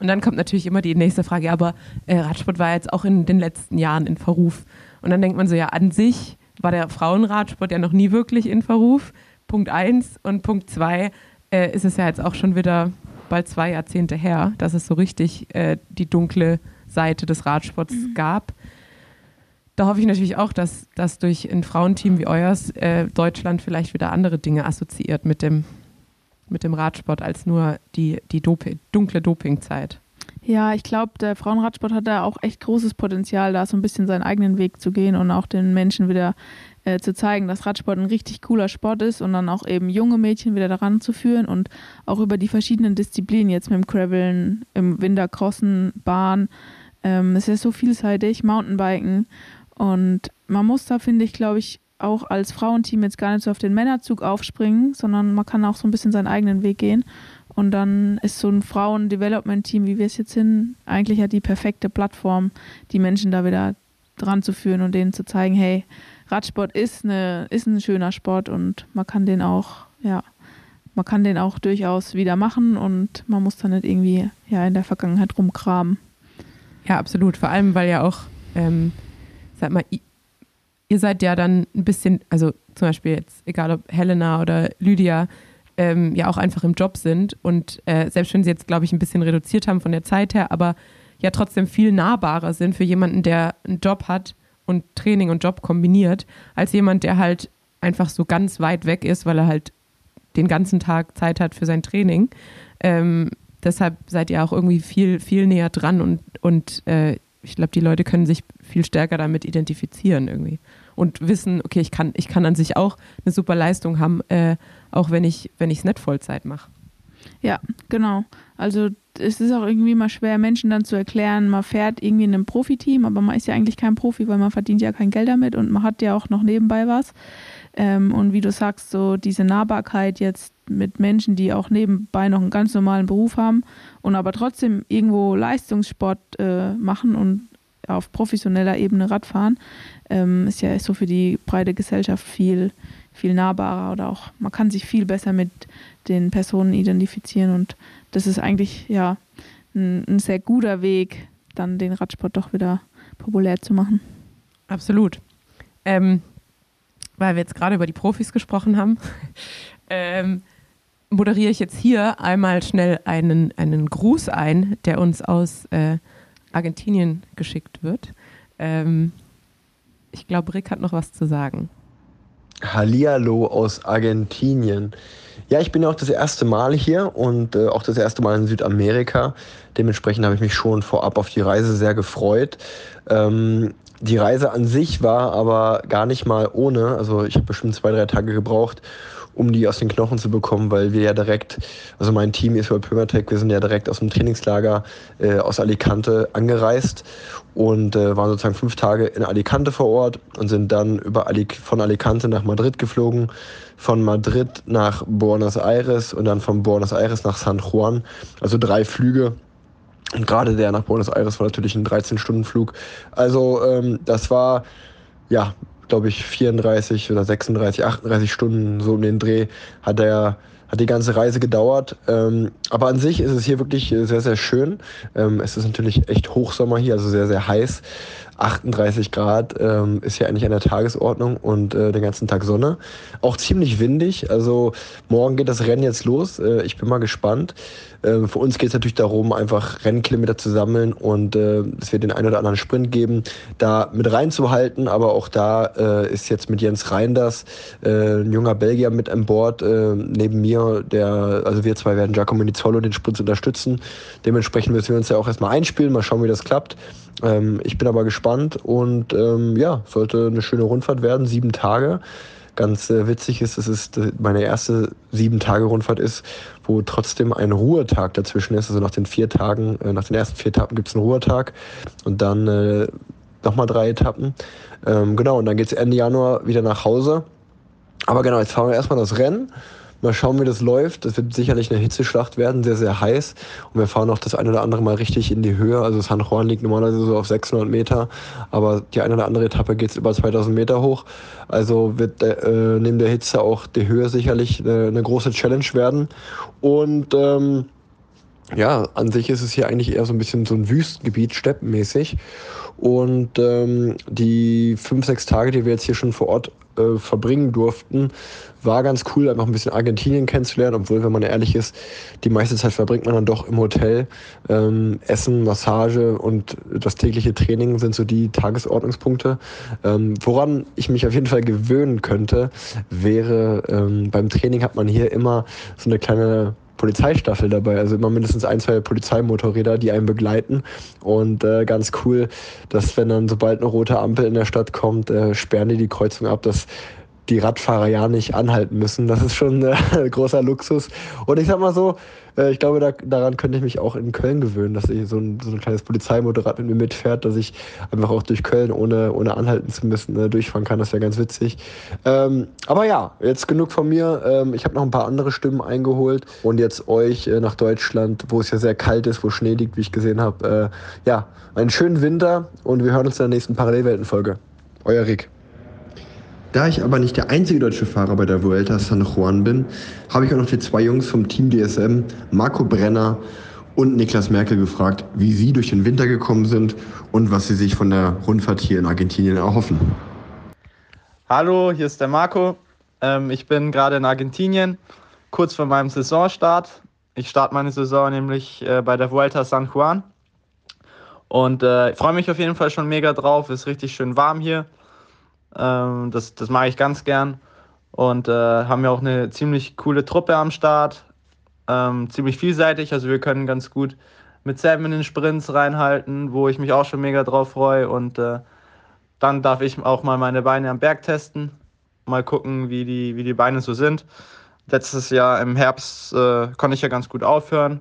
Und dann kommt natürlich immer die nächste Frage, ja, aber äh, Radsport war jetzt auch in den letzten Jahren in Verruf. Und dann denkt man so, ja, an sich war der Frauenradsport ja noch nie wirklich in Verruf. Punkt eins. Und Punkt zwei äh, ist es ja jetzt auch schon wieder bald zwei Jahrzehnte her, dass es so richtig äh, die dunkle Seite des Radsports mhm. gab. Da hoffe ich natürlich auch, dass, dass durch ein Frauenteam wie euers äh, Deutschland vielleicht wieder andere Dinge assoziiert mit dem, mit dem Radsport als nur die, die Doping, dunkle Dopingzeit. Ja, ich glaube, der Frauenradsport hat da auch echt großes Potenzial, da so ein bisschen seinen eigenen Weg zu gehen und auch den Menschen wieder äh, zu zeigen, dass Radsport ein richtig cooler Sport ist und dann auch eben junge Mädchen wieder daran zu führen und auch über die verschiedenen Disziplinen, jetzt mit dem Graveln, im Wintercrossen, Bahn, Ähm, es ist so vielseitig, Mountainbiken. Und man muss da, finde ich, glaube ich, auch als Frauenteam jetzt gar nicht so auf den Männerzug aufspringen, sondern man kann auch so ein bisschen seinen eigenen Weg gehen. Und dann ist so ein Frauen-Development-Team, wie wir es jetzt sind, eigentlich ja die perfekte Plattform, die Menschen da wieder dran zu führen und denen zu zeigen, hey, Radsport ist, eine, ist ein schöner Sport und man kann den auch, ja, man kann den auch durchaus wieder machen und man muss da nicht irgendwie ja in der Vergangenheit rumkramen. Ja, absolut. Vor allem, weil ja auch, ähm, sag mal, ihr seid ja dann ein bisschen, also zum Beispiel jetzt, egal ob Helena oder Lydia, ähm, ja auch einfach im Job sind und äh, selbst wenn sie jetzt, glaube ich, ein bisschen reduziert haben von der Zeit her, aber ja trotzdem viel nahbarer sind für jemanden, der einen Job hat und Training und Job kombiniert, als jemand, der halt einfach so ganz weit weg ist, weil er halt den ganzen Tag Zeit hat für sein Training. Ähm, deshalb seid ihr auch irgendwie viel, viel näher dran und, und äh, ich glaube, die Leute können sich viel stärker damit identifizieren irgendwie und wissen, okay, ich kann, ich kann an sich auch eine super Leistung haben, äh, auch wenn ich wenn ich es nicht Vollzeit mache. Ja, genau. Also es ist auch irgendwie mal schwer, Menschen dann zu erklären, man fährt irgendwie in einem Profiteam, aber man ist ja eigentlich kein Profi, weil man verdient ja kein Geld damit und man hat ja auch noch nebenbei was. Ähm, und wie du sagst, so diese Nahbarkeit jetzt mit Menschen, die auch nebenbei noch einen ganz normalen Beruf haben und aber trotzdem irgendwo Leistungssport äh, machen und auf professioneller Ebene Radfahren, ähm, ist ja so für die breite Gesellschaft viel, viel nahbarer oder auch man kann sich viel besser mit den Personen identifizieren und das ist eigentlich ja ein, ein sehr guter Weg, dann den Radsport doch wieder populär zu machen. Absolut. Ähm, weil wir jetzt gerade über die Profis gesprochen haben, ähm, moderiere ich jetzt hier einmal schnell einen, einen Gruß ein, der uns aus äh, Argentinien geschickt wird. Ähm, ich glaube, Rick hat noch was zu sagen. Hallihallo aus Argentinien. Ja, ich bin ja auch das erste Mal hier und äh, auch das erste Mal in Südamerika. Dementsprechend habe ich mich schon vorab auf die Reise sehr gefreut. Ähm, die Reise an sich war aber gar nicht mal ohne. Also ich habe bestimmt zwei, drei Tage gebraucht, um die aus den Knochen zu bekommen, weil wir ja direkt, also mein Team ist bei Primatech, wir sind ja direkt aus dem Trainingslager äh, aus Alicante angereist und äh, waren sozusagen fünf Tage in Alicante vor Ort und sind dann über Alic von Alicante nach Madrid geflogen, von Madrid nach Buenos Aires und dann von Buenos Aires nach San Juan, also drei Flüge. Und gerade der nach Buenos Aires war natürlich ein 13-Stunden-Flug. Also ähm, das war ja glaube ich, 34 oder 36, 38 Stunden so um den Dreh hat er hat die ganze Reise gedauert. Ähm, aber an sich ist es hier wirklich sehr, sehr schön. Ähm, es ist natürlich echt Hochsommer hier, also sehr, sehr heiß. 38 Grad ähm, ist ja eigentlich an der Tagesordnung und äh, den ganzen Tag Sonne. Auch ziemlich windig. Also morgen geht das Rennen jetzt los. Äh, ich bin mal gespannt. Äh, für uns geht es natürlich darum, einfach Rennkilometer zu sammeln und äh, es wird den einen oder anderen Sprint geben, da mit reinzuhalten. Aber auch da äh, ist jetzt mit Jens Reinders äh, ein junger Belgier mit an Bord äh, neben mir. Der, also wir zwei werden Giacomo Nizzolo den Sprint unterstützen. Dementsprechend müssen wir uns ja auch erstmal einspielen, mal schauen, wie das klappt. Ähm, ich bin aber gespannt und ähm, ja, sollte eine schöne Rundfahrt werden, sieben Tage. Ganz äh, witzig ist, dass es meine erste sieben Tage Rundfahrt ist, wo trotzdem ein Ruhetag dazwischen ist. Also nach den vier Tagen, äh, nach den ersten vier Etappen gibt es einen Ruhetag und dann äh, nochmal drei Etappen. Ähm, genau, und dann geht es Ende Januar wieder nach Hause. Aber genau, jetzt fahren wir erstmal das Rennen. Mal schauen, wie das läuft. Das wird sicherlich eine Hitzeschlacht werden, sehr, sehr heiß. Und wir fahren auch das eine oder andere Mal richtig in die Höhe. Also San Juan liegt normalerweise so auf 600 Meter, aber die eine oder andere Etappe geht über 2000 Meter hoch. Also wird äh, neben der Hitze auch die Höhe sicherlich eine, eine große Challenge werden. Und ähm, ja, an sich ist es hier eigentlich eher so ein bisschen so ein Wüstengebiet, steppenmäßig. Und ähm, die fünf, sechs Tage, die wir jetzt hier schon vor Ort äh, verbringen durften, war ganz cool, einfach ein bisschen Argentinien kennenzulernen, obwohl, wenn man ehrlich ist, die meiste Zeit verbringt man dann doch im Hotel. Ähm, Essen, Massage und das tägliche Training sind so die Tagesordnungspunkte. Ähm, woran ich mich auf jeden Fall gewöhnen könnte, wäre, ähm, beim Training hat man hier immer so eine kleine Polizeistaffel dabei, also immer mindestens ein, zwei Polizeimotorräder, die einen begleiten. Und äh, ganz cool, dass wenn dann sobald eine rote Ampel in der Stadt kommt, äh, sperren die die Kreuzung ab. Das die Radfahrer ja nicht anhalten müssen. Das ist schon äh, ein großer Luxus. Und ich sag mal so, äh, ich glaube, da, daran könnte ich mich auch in Köln gewöhnen, dass ich so ein, so ein kleines Polizeimotorrad mit mir mitfährt, dass ich einfach auch durch Köln ohne, ohne anhalten zu müssen äh, durchfahren kann. Das wäre ganz witzig. Ähm, aber ja, jetzt genug von mir. Ähm, ich habe noch ein paar andere Stimmen eingeholt und jetzt euch äh, nach Deutschland, wo es ja sehr kalt ist, wo Schnee liegt, wie ich gesehen habe. Äh, ja, einen schönen Winter und wir hören uns in der nächsten Parallelweltenfolge. Euer Rick. Da ich aber nicht der einzige deutsche Fahrer bei der Vuelta San Juan bin, habe ich auch noch die zwei Jungs vom Team DSM, Marco Brenner und Niklas Merkel gefragt, wie sie durch den Winter gekommen sind und was sie sich von der Rundfahrt hier in Argentinien erhoffen. Hallo, hier ist der Marco. Ähm, ich bin gerade in Argentinien, kurz vor meinem Saisonstart. Ich starte meine Saison nämlich äh, bei der Vuelta San Juan. Und äh, ich freue mich auf jeden Fall schon mega drauf. Ist richtig schön warm hier. Ähm, das, das mag ich ganz gern. Und äh, haben ja auch eine ziemlich coole Truppe am Start. Ähm, ziemlich vielseitig. Also wir können ganz gut mit Sam in den Sprints reinhalten, wo ich mich auch schon mega drauf freue. Und äh, dann darf ich auch mal meine Beine am Berg testen. Mal gucken, wie die, wie die Beine so sind. Letztes Jahr im Herbst äh, konnte ich ja ganz gut aufhören.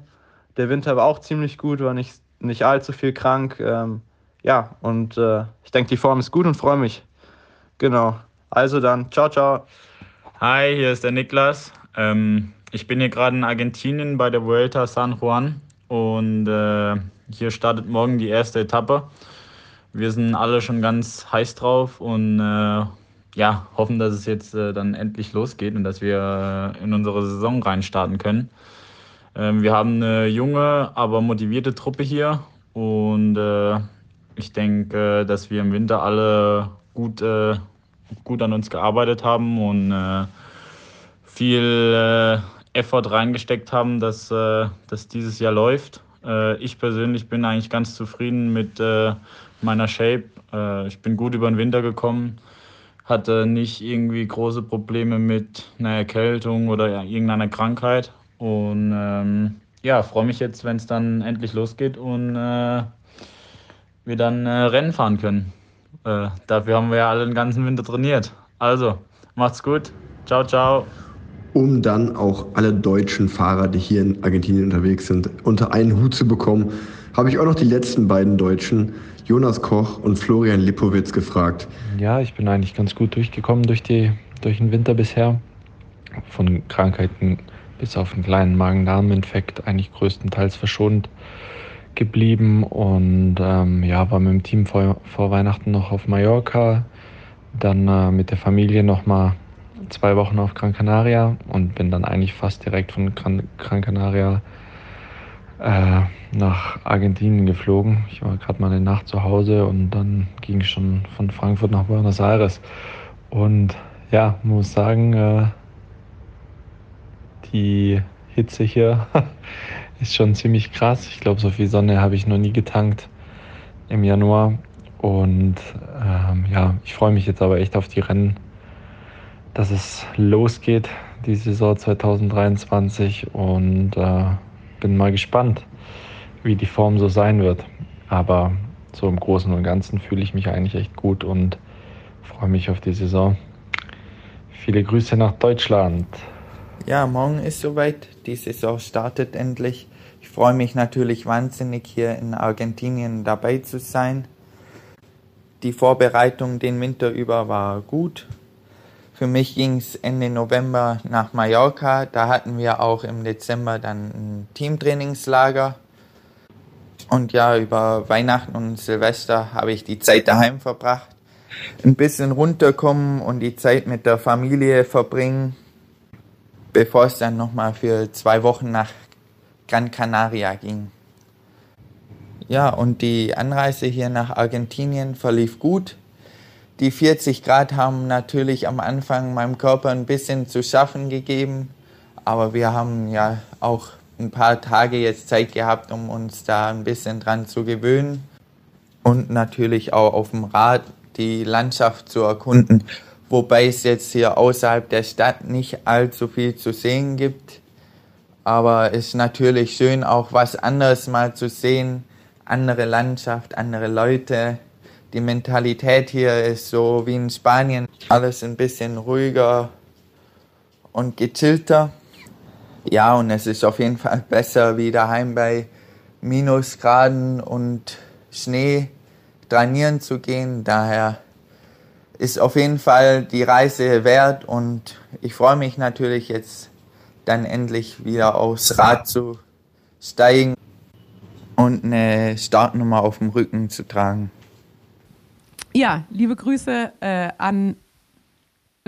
Der Winter war auch ziemlich gut, war nicht, nicht allzu viel krank. Ähm, ja, und äh, ich denke, die Form ist gut und freue mich. Genau. Also dann, ciao, ciao. Hi, hier ist der Niklas. Ähm, ich bin hier gerade in Argentinien bei der Vuelta San Juan und äh, hier startet morgen die erste Etappe. Wir sind alle schon ganz heiß drauf und äh, ja, hoffen, dass es jetzt äh, dann endlich losgeht und dass wir äh, in unsere Saison reinstarten können. Ähm, wir haben eine junge, aber motivierte Truppe hier und äh, ich denke, dass wir im Winter alle gut, äh, gut an uns gearbeitet haben und äh, viel äh, Effort reingesteckt haben, dass, äh, dass dieses Jahr läuft. Äh, ich persönlich bin eigentlich ganz zufrieden mit äh, meiner Shape. ich bin gut über den Winter gekommen, hatte nicht irgendwie große Probleme mit einer Erkältung oder irgendeiner Krankheit. Und ähm, ja, freue mich jetzt, wenn es dann endlich losgeht und wir dann Rennen fahren können. Äh, dafür haben wir ja alle den ganzen Winter trainiert. Also, macht's gut. Ciao, ciao. Um dann auch alle deutschen Fahrer, die hier in Argentinien unterwegs sind, unter einen Hut zu bekommen, habe ich auch noch die letzten beiden Deutschen, Jonas Koch und Florian Lipowitz, gefragt. Ja, ich bin eigentlich ganz gut durchgekommen durch, die, durch den Winter bisher. Von Krankheiten bis auf einen kleinen Magen-Darm-Infekt eigentlich größtenteils verschont geblieben und ähm, ja, war mit dem Team vor, vor Weihnachten noch auf Mallorca, dann äh, mit der Familie noch mal zwei Wochen auf Gran Canaria und bin dann eigentlich fast direkt von Gran, Gran Canaria äh, nach Argentinien geflogen. Ich war gerade mal eine Nacht zu Hause und dann ging es schon von Frankfurt nach Buenos Aires. Und ja, muss sagen, äh, die Hitze hier ist schon ziemlich krass. Ich glaube, so viel Sonne habe ich noch nie getankt im Januar. Und ähm, ja, ich freue mich jetzt aber echt auf die Rennen, dass es losgeht, die Saison 2023. Und äh, bin mal gespannt, wie die Form so sein wird. Aber so im Großen und Ganzen fühle ich mich eigentlich echt gut und freue mich auf die Saison. Viele Grüße nach Deutschland. Ja, morgen ist soweit. Die Saison startet endlich. Ich freue mich natürlich wahnsinnig, hier in Argentinien dabei zu sein. Die Vorbereitung den Winter über war gut. Für mich ging es Ende November nach Mallorca. Da hatten wir auch im Dezember dann ein Teamtrainingslager. Und ja, über Weihnachten und Silvester habe ich die Zeit daheim verbracht. Ein bisschen runterkommen und die Zeit mit der Familie verbringen bevor es dann nochmal für zwei Wochen nach Gran Canaria ging. Ja, und die Anreise hier nach Argentinien verlief gut. Die 40 Grad haben natürlich am Anfang meinem Körper ein bisschen zu schaffen gegeben, aber wir haben ja auch ein paar Tage jetzt Zeit gehabt, um uns da ein bisschen dran zu gewöhnen und natürlich auch auf dem Rad die Landschaft zu erkunden wobei es jetzt hier außerhalb der Stadt nicht allzu viel zu sehen gibt. Aber es ist natürlich schön, auch was anderes mal zu sehen, andere Landschaft, andere Leute, die Mentalität hier ist so wie in Spanien. Alles ein bisschen ruhiger und gechillter. Ja, und es ist auf jeden Fall besser wie daheim bei Minusgraden und Schnee trainieren zu gehen. Daher ist auf jeden Fall die Reise wert und ich freue mich natürlich jetzt dann endlich wieder aufs Rad zu steigen und eine Startnummer auf dem Rücken zu tragen. Ja, liebe Grüße äh, an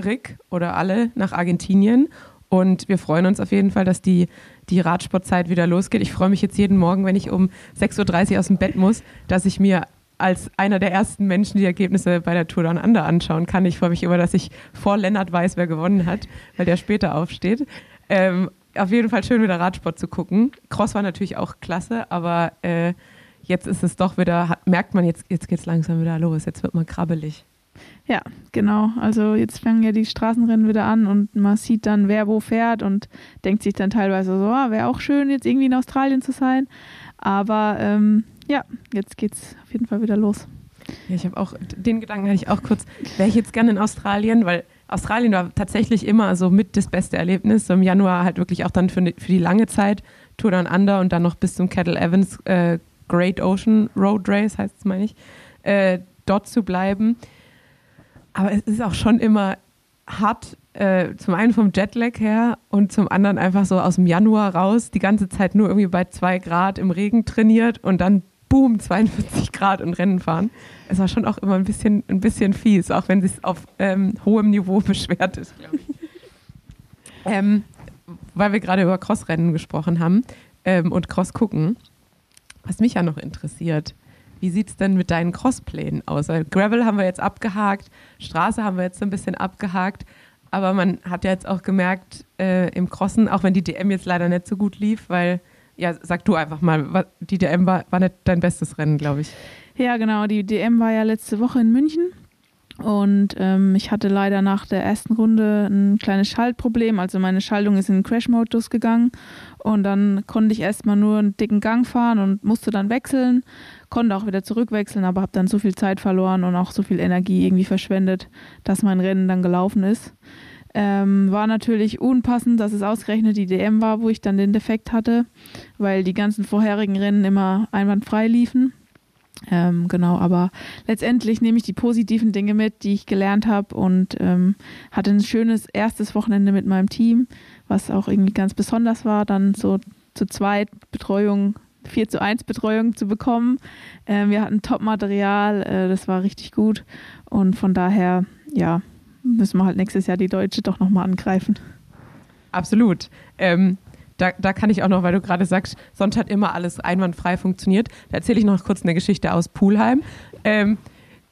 Rick oder alle nach Argentinien. Und wir freuen uns auf jeden Fall, dass die, die Radsportzeit wieder losgeht. Ich freue mich jetzt jeden Morgen, wenn ich um 6.30 Uhr aus dem Bett muss, dass ich mir als einer der ersten Menschen die Ergebnisse bei der Tour Down Under anschauen kann. Ich freue mich immer, dass ich vor Lennart weiß, wer gewonnen hat, weil der später aufsteht. Ähm, auf jeden Fall schön, wieder Radsport zu gucken. Cross war natürlich auch klasse, aber äh, jetzt ist es doch wieder, hat, merkt man, jetzt, jetzt geht es langsam wieder los. Jetzt wird man krabbelig. Ja, genau. Also jetzt fangen ja die Straßenrennen wieder an und man sieht dann, wer wo fährt und denkt sich dann teilweise so, ah, wäre auch schön, jetzt irgendwie in Australien zu sein. Aber ähm, ja, jetzt geht's auf jeden Fall wieder los. Ja, ich habe auch, den Gedanken hatte ich auch kurz, wäre ich jetzt gerne in Australien, weil Australien war tatsächlich immer so mit das beste Erlebnis. So Im Januar halt wirklich auch dann für, die, für die lange Zeit Tour Down Under und dann noch bis zum Kettle Evans äh, Great Ocean Road Race, heißt es, meine ich, äh, dort zu bleiben. Aber es ist auch schon immer hart, äh, zum einen vom Jetlag her und zum anderen einfach so aus dem Januar raus, die ganze Zeit nur irgendwie bei zwei Grad im Regen trainiert und dann boom, 42 Grad und Rennen fahren. Es war schon auch immer ein bisschen, ein bisschen fies, auch wenn es auf ähm, hohem Niveau beschwert ist, glaube ich. ähm, weil wir gerade über Crossrennen gesprochen haben ähm, und Cross gucken, was mich ja noch interessiert, wie sieht es denn mit deinen Crossplänen aus? Weil Gravel haben wir jetzt abgehakt, Straße haben wir jetzt so ein bisschen abgehakt, aber man hat ja jetzt auch gemerkt äh, im Crossen, auch wenn die DM jetzt leider nicht so gut lief, weil ja, sag du einfach mal, die DM war, war nicht dein bestes Rennen, glaube ich. Ja, genau. Die DM war ja letzte Woche in München. Und ähm, ich hatte leider nach der ersten Runde ein kleines Schaltproblem. Also meine Schaltung ist in Crash-Modus gegangen. Und dann konnte ich erstmal nur einen dicken Gang fahren und musste dann wechseln. Konnte auch wieder zurückwechseln, aber habe dann so viel Zeit verloren und auch so viel Energie irgendwie verschwendet, dass mein Rennen dann gelaufen ist. Ähm, war natürlich unpassend, dass es ausgerechnet die DM war, wo ich dann den Defekt hatte, weil die ganzen vorherigen Rennen immer einwandfrei liefen. Ähm, genau, aber letztendlich nehme ich die positiven Dinge mit, die ich gelernt habe und ähm, hatte ein schönes erstes Wochenende mit meinem Team, was auch irgendwie ganz besonders war, dann so zu zweit Betreuung, 4 zu 1 Betreuung zu bekommen. Ähm, wir hatten Top-Material, äh, das war richtig gut und von daher, ja, müssen wir halt nächstes Jahr die Deutsche doch nochmal angreifen. Absolut. Ähm, da, da, kann ich auch noch, weil du gerade sagst, sonst hat immer alles einwandfrei funktioniert. Da erzähle ich noch kurz eine Geschichte aus Pulheim. Ähm,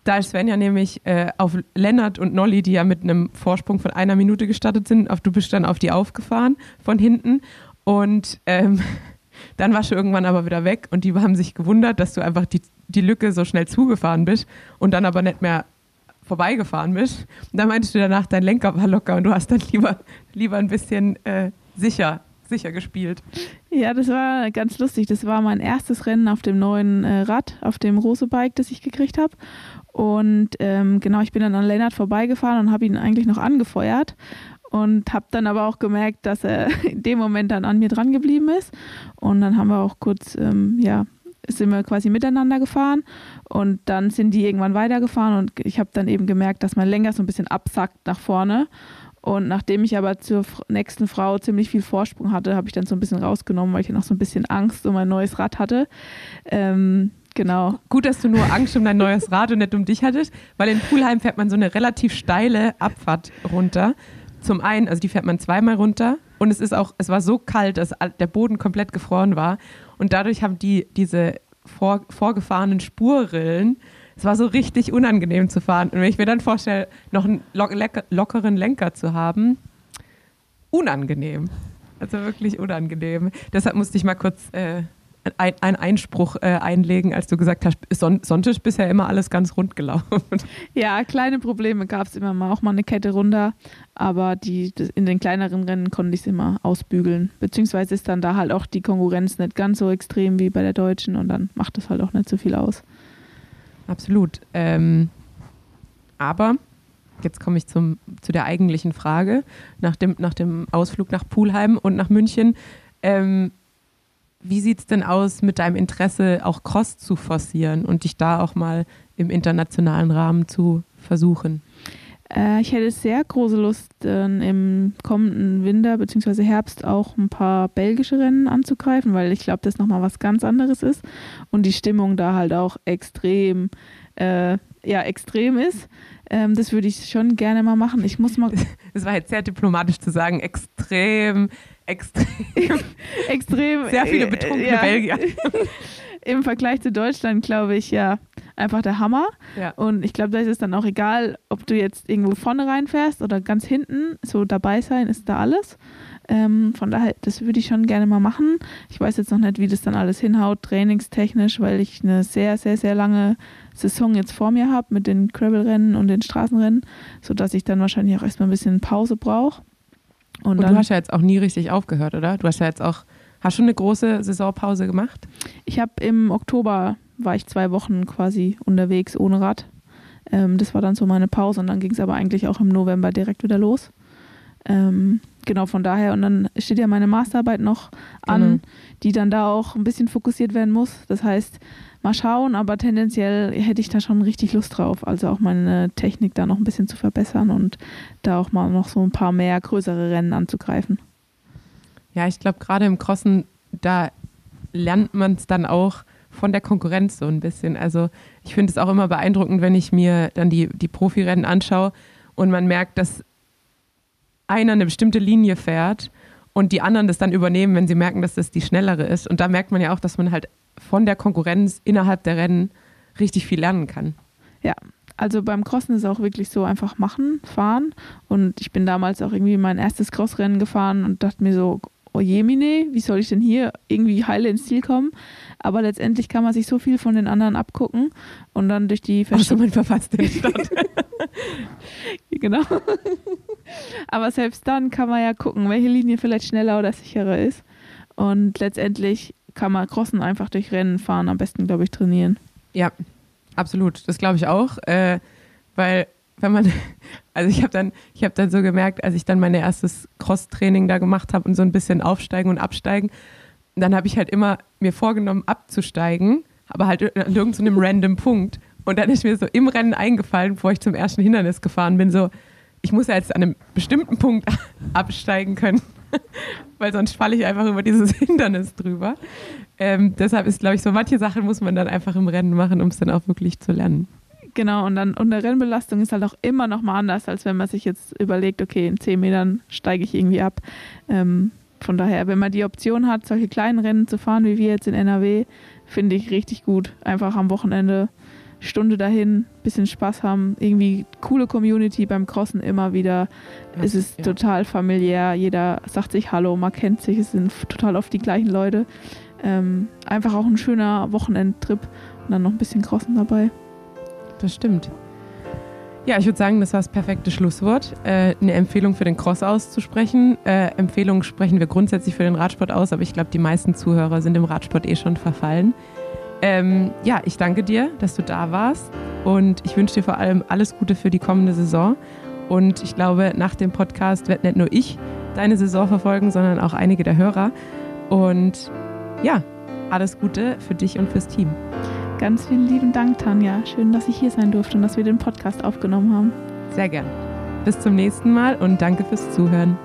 da ist Svenja nämlich äh, auf Lennart und Nolly, die ja mit einem Vorsprung von einer Minute gestartet sind, auf, du bist dann auf die aufgefahren von hinten. Und ähm, dann warst du irgendwann aber wieder weg und die haben sich gewundert, dass du einfach die, die Lücke so schnell zugefahren bist und dann aber nicht mehr vorbeigefahren bist. Und dann meintest du danach, dein Lenker war locker und du hast dann lieber, lieber ein bisschen äh, sicher, sicher gespielt. Ja, das war ganz lustig. Das war mein erstes Rennen auf dem neuen äh, Rad, auf dem Rose-Bike, das ich gekriegt habe. Und ähm, genau, ich bin dann an Lennart vorbeigefahren und habe ihn eigentlich noch angefeuert und habe dann aber auch gemerkt, dass er in dem Moment dann an mir dran geblieben ist. Und dann haben wir auch kurz, ähm, ja, sind wir quasi miteinander gefahren und dann sind die irgendwann weitergefahren und ich habe dann eben gemerkt, dass mein Lenker so ein bisschen absackt nach vorne. Und nachdem ich aber zur nächsten Frau ziemlich viel Vorsprung hatte, habe ich dann so ein bisschen rausgenommen, weil ich noch so ein bisschen Angst um ein neues Rad hatte. Ähm, genau. Gut, dass du nur Angst um dein neues Rad und nicht um dich hattest, weil in Pulheim fährt man so eine relativ steile Abfahrt runter. Zum einen, also die fährt man zweimal runter und es ist auch, es war so kalt, dass der Boden komplett gefroren war und dadurch haben die diese vor, vorgefahrenen Spurrillen, es war so richtig unangenehm zu fahren. Und wenn ich mir dann vorstelle, noch einen lockeren Lenker zu haben, unangenehm. Also wirklich unangenehm. Deshalb musste ich mal kurz äh, einen Einspruch äh, einlegen, als du gesagt hast, Son Sonntag bisher immer alles ganz rund gelaufen. Ja, kleine Probleme gab es immer mal, auch mal eine Kette runter, aber die, in den kleineren Rennen konnte ich es immer ausbügeln. Beziehungsweise ist dann da halt auch die Konkurrenz nicht ganz so extrem wie bei der Deutschen und dann macht das halt auch nicht so viel aus. Absolut. Ähm, aber jetzt komme ich zum, zu der eigentlichen Frage. Nach dem, nach dem Ausflug nach Pulheim und nach München. Ähm, wie sieht es denn aus mit deinem Interesse, auch Cross zu forcieren und dich da auch mal im internationalen Rahmen zu versuchen? Äh, ich hätte sehr große Lust, äh, im kommenden Winter bzw. Herbst auch ein paar belgische Rennen anzugreifen, weil ich glaube, das nochmal was ganz anderes ist und die Stimmung da halt auch extrem, äh, ja, extrem ist. Ähm, das würde ich schon gerne mal machen. Ich muss mal. Es war jetzt sehr diplomatisch zu sagen, extrem, extrem. extrem. Sehr viele betrunkene ja. Belgier. Im Vergleich zu Deutschland, glaube ich, ja, einfach der Hammer. Ja. Und ich glaube, da ist es dann auch egal, ob du jetzt irgendwo vorne reinfährst oder ganz hinten. So dabei sein ist da alles. Ähm, von daher, das würde ich schon gerne mal machen. Ich weiß jetzt noch nicht, wie das dann alles hinhaut, trainingstechnisch, weil ich eine sehr, sehr, sehr lange Saison jetzt vor mir habe mit den Gravel-Rennen und den Straßenrennen, sodass ich dann wahrscheinlich auch erstmal ein bisschen Pause brauche. Und, und du hast ja jetzt auch nie richtig aufgehört, oder? Du hast ja jetzt auch, hast schon eine große Saisonpause gemacht? Ich habe im Oktober, war ich zwei Wochen quasi unterwegs ohne Rad. Ähm, das war dann so meine Pause und dann ging es aber eigentlich auch im November direkt wieder los. Ähm, genau von daher. Und dann steht ja meine Masterarbeit noch an, genau. die dann da auch ein bisschen fokussiert werden muss. Das heißt, mal schauen, aber tendenziell hätte ich da schon richtig Lust drauf. Also auch meine Technik da noch ein bisschen zu verbessern und da auch mal noch so ein paar mehr größere Rennen anzugreifen. Ja, ich glaube, gerade im Crossen, da lernt man es dann auch von der Konkurrenz so ein bisschen. Also ich finde es auch immer beeindruckend, wenn ich mir dann die, die Profirennen anschaue und man merkt, dass einer eine bestimmte Linie fährt und die anderen das dann übernehmen, wenn sie merken, dass das die schnellere ist. Und da merkt man ja auch, dass man halt von der Konkurrenz innerhalb der Rennen richtig viel lernen kann. Ja, also beim Crossen ist es auch wirklich so einfach machen, fahren. Und ich bin damals auch irgendwie mein erstes Crossrennen gefahren und dachte mir so, oh jemine, wie soll ich denn hier irgendwie heile ins Ziel kommen? Aber letztendlich kann man sich so viel von den anderen abgucken und dann durch die verschiedenen... den Stadt. genau. Aber selbst dann kann man ja gucken, welche Linie vielleicht schneller oder sicherer ist. Und letztendlich kann man Crossen einfach durch Rennen fahren, am besten, glaube ich, trainieren. Ja, absolut. Das glaube ich auch. Äh, weil wenn man, also ich habe dann, ich habe dann so gemerkt, als ich dann mein erstes Cross-Training da gemacht habe und so ein bisschen aufsteigen und absteigen, dann habe ich halt immer mir vorgenommen, abzusteigen, aber halt an irgendeinem random Punkt. Und dann ist mir so im Rennen eingefallen, bevor ich zum ersten Hindernis gefahren bin, so, ich muss ja jetzt an einem bestimmten Punkt absteigen können, weil sonst falle ich einfach über dieses Hindernis drüber. Ähm, deshalb ist, glaube ich, so manche Sachen muss man dann einfach im Rennen machen, um es dann auch wirklich zu lernen. Genau, und dann und der Rennbelastung ist halt auch immer noch mal anders, als wenn man sich jetzt überlegt, okay, in 10 Metern steige ich irgendwie ab. Ähm, von daher, wenn man die Option hat, solche kleinen Rennen zu fahren, wie wir jetzt in NRW, finde ich richtig gut. Einfach am Wochenende Stunde dahin, bisschen Spaß haben, irgendwie coole Community beim Crossen immer wieder. Es ist ja. total familiär, jeder sagt sich Hallo, man kennt sich, es sind total oft die gleichen Leute. Ähm, einfach auch ein schöner Wochenendtrip und dann noch ein bisschen Crossen dabei das stimmt. Ja, ich würde sagen, das war das perfekte Schlusswort. Äh, eine Empfehlung für den Cross auszusprechen. Äh, Empfehlungen sprechen wir grundsätzlich für den Radsport aus, aber ich glaube, die meisten Zuhörer sind im Radsport eh schon verfallen. Ähm, ja, ich danke dir, dass du da warst und ich wünsche dir vor allem alles Gute für die kommende Saison. Und ich glaube, nach dem Podcast wird nicht nur ich deine Saison verfolgen, sondern auch einige der Hörer. Und ja, alles Gute für dich und fürs Team. Ganz vielen lieben Dank, Tanja. Schön, dass ich hier sein durfte und dass wir den Podcast aufgenommen haben. Sehr gern. Bis zum nächsten Mal und danke fürs Zuhören.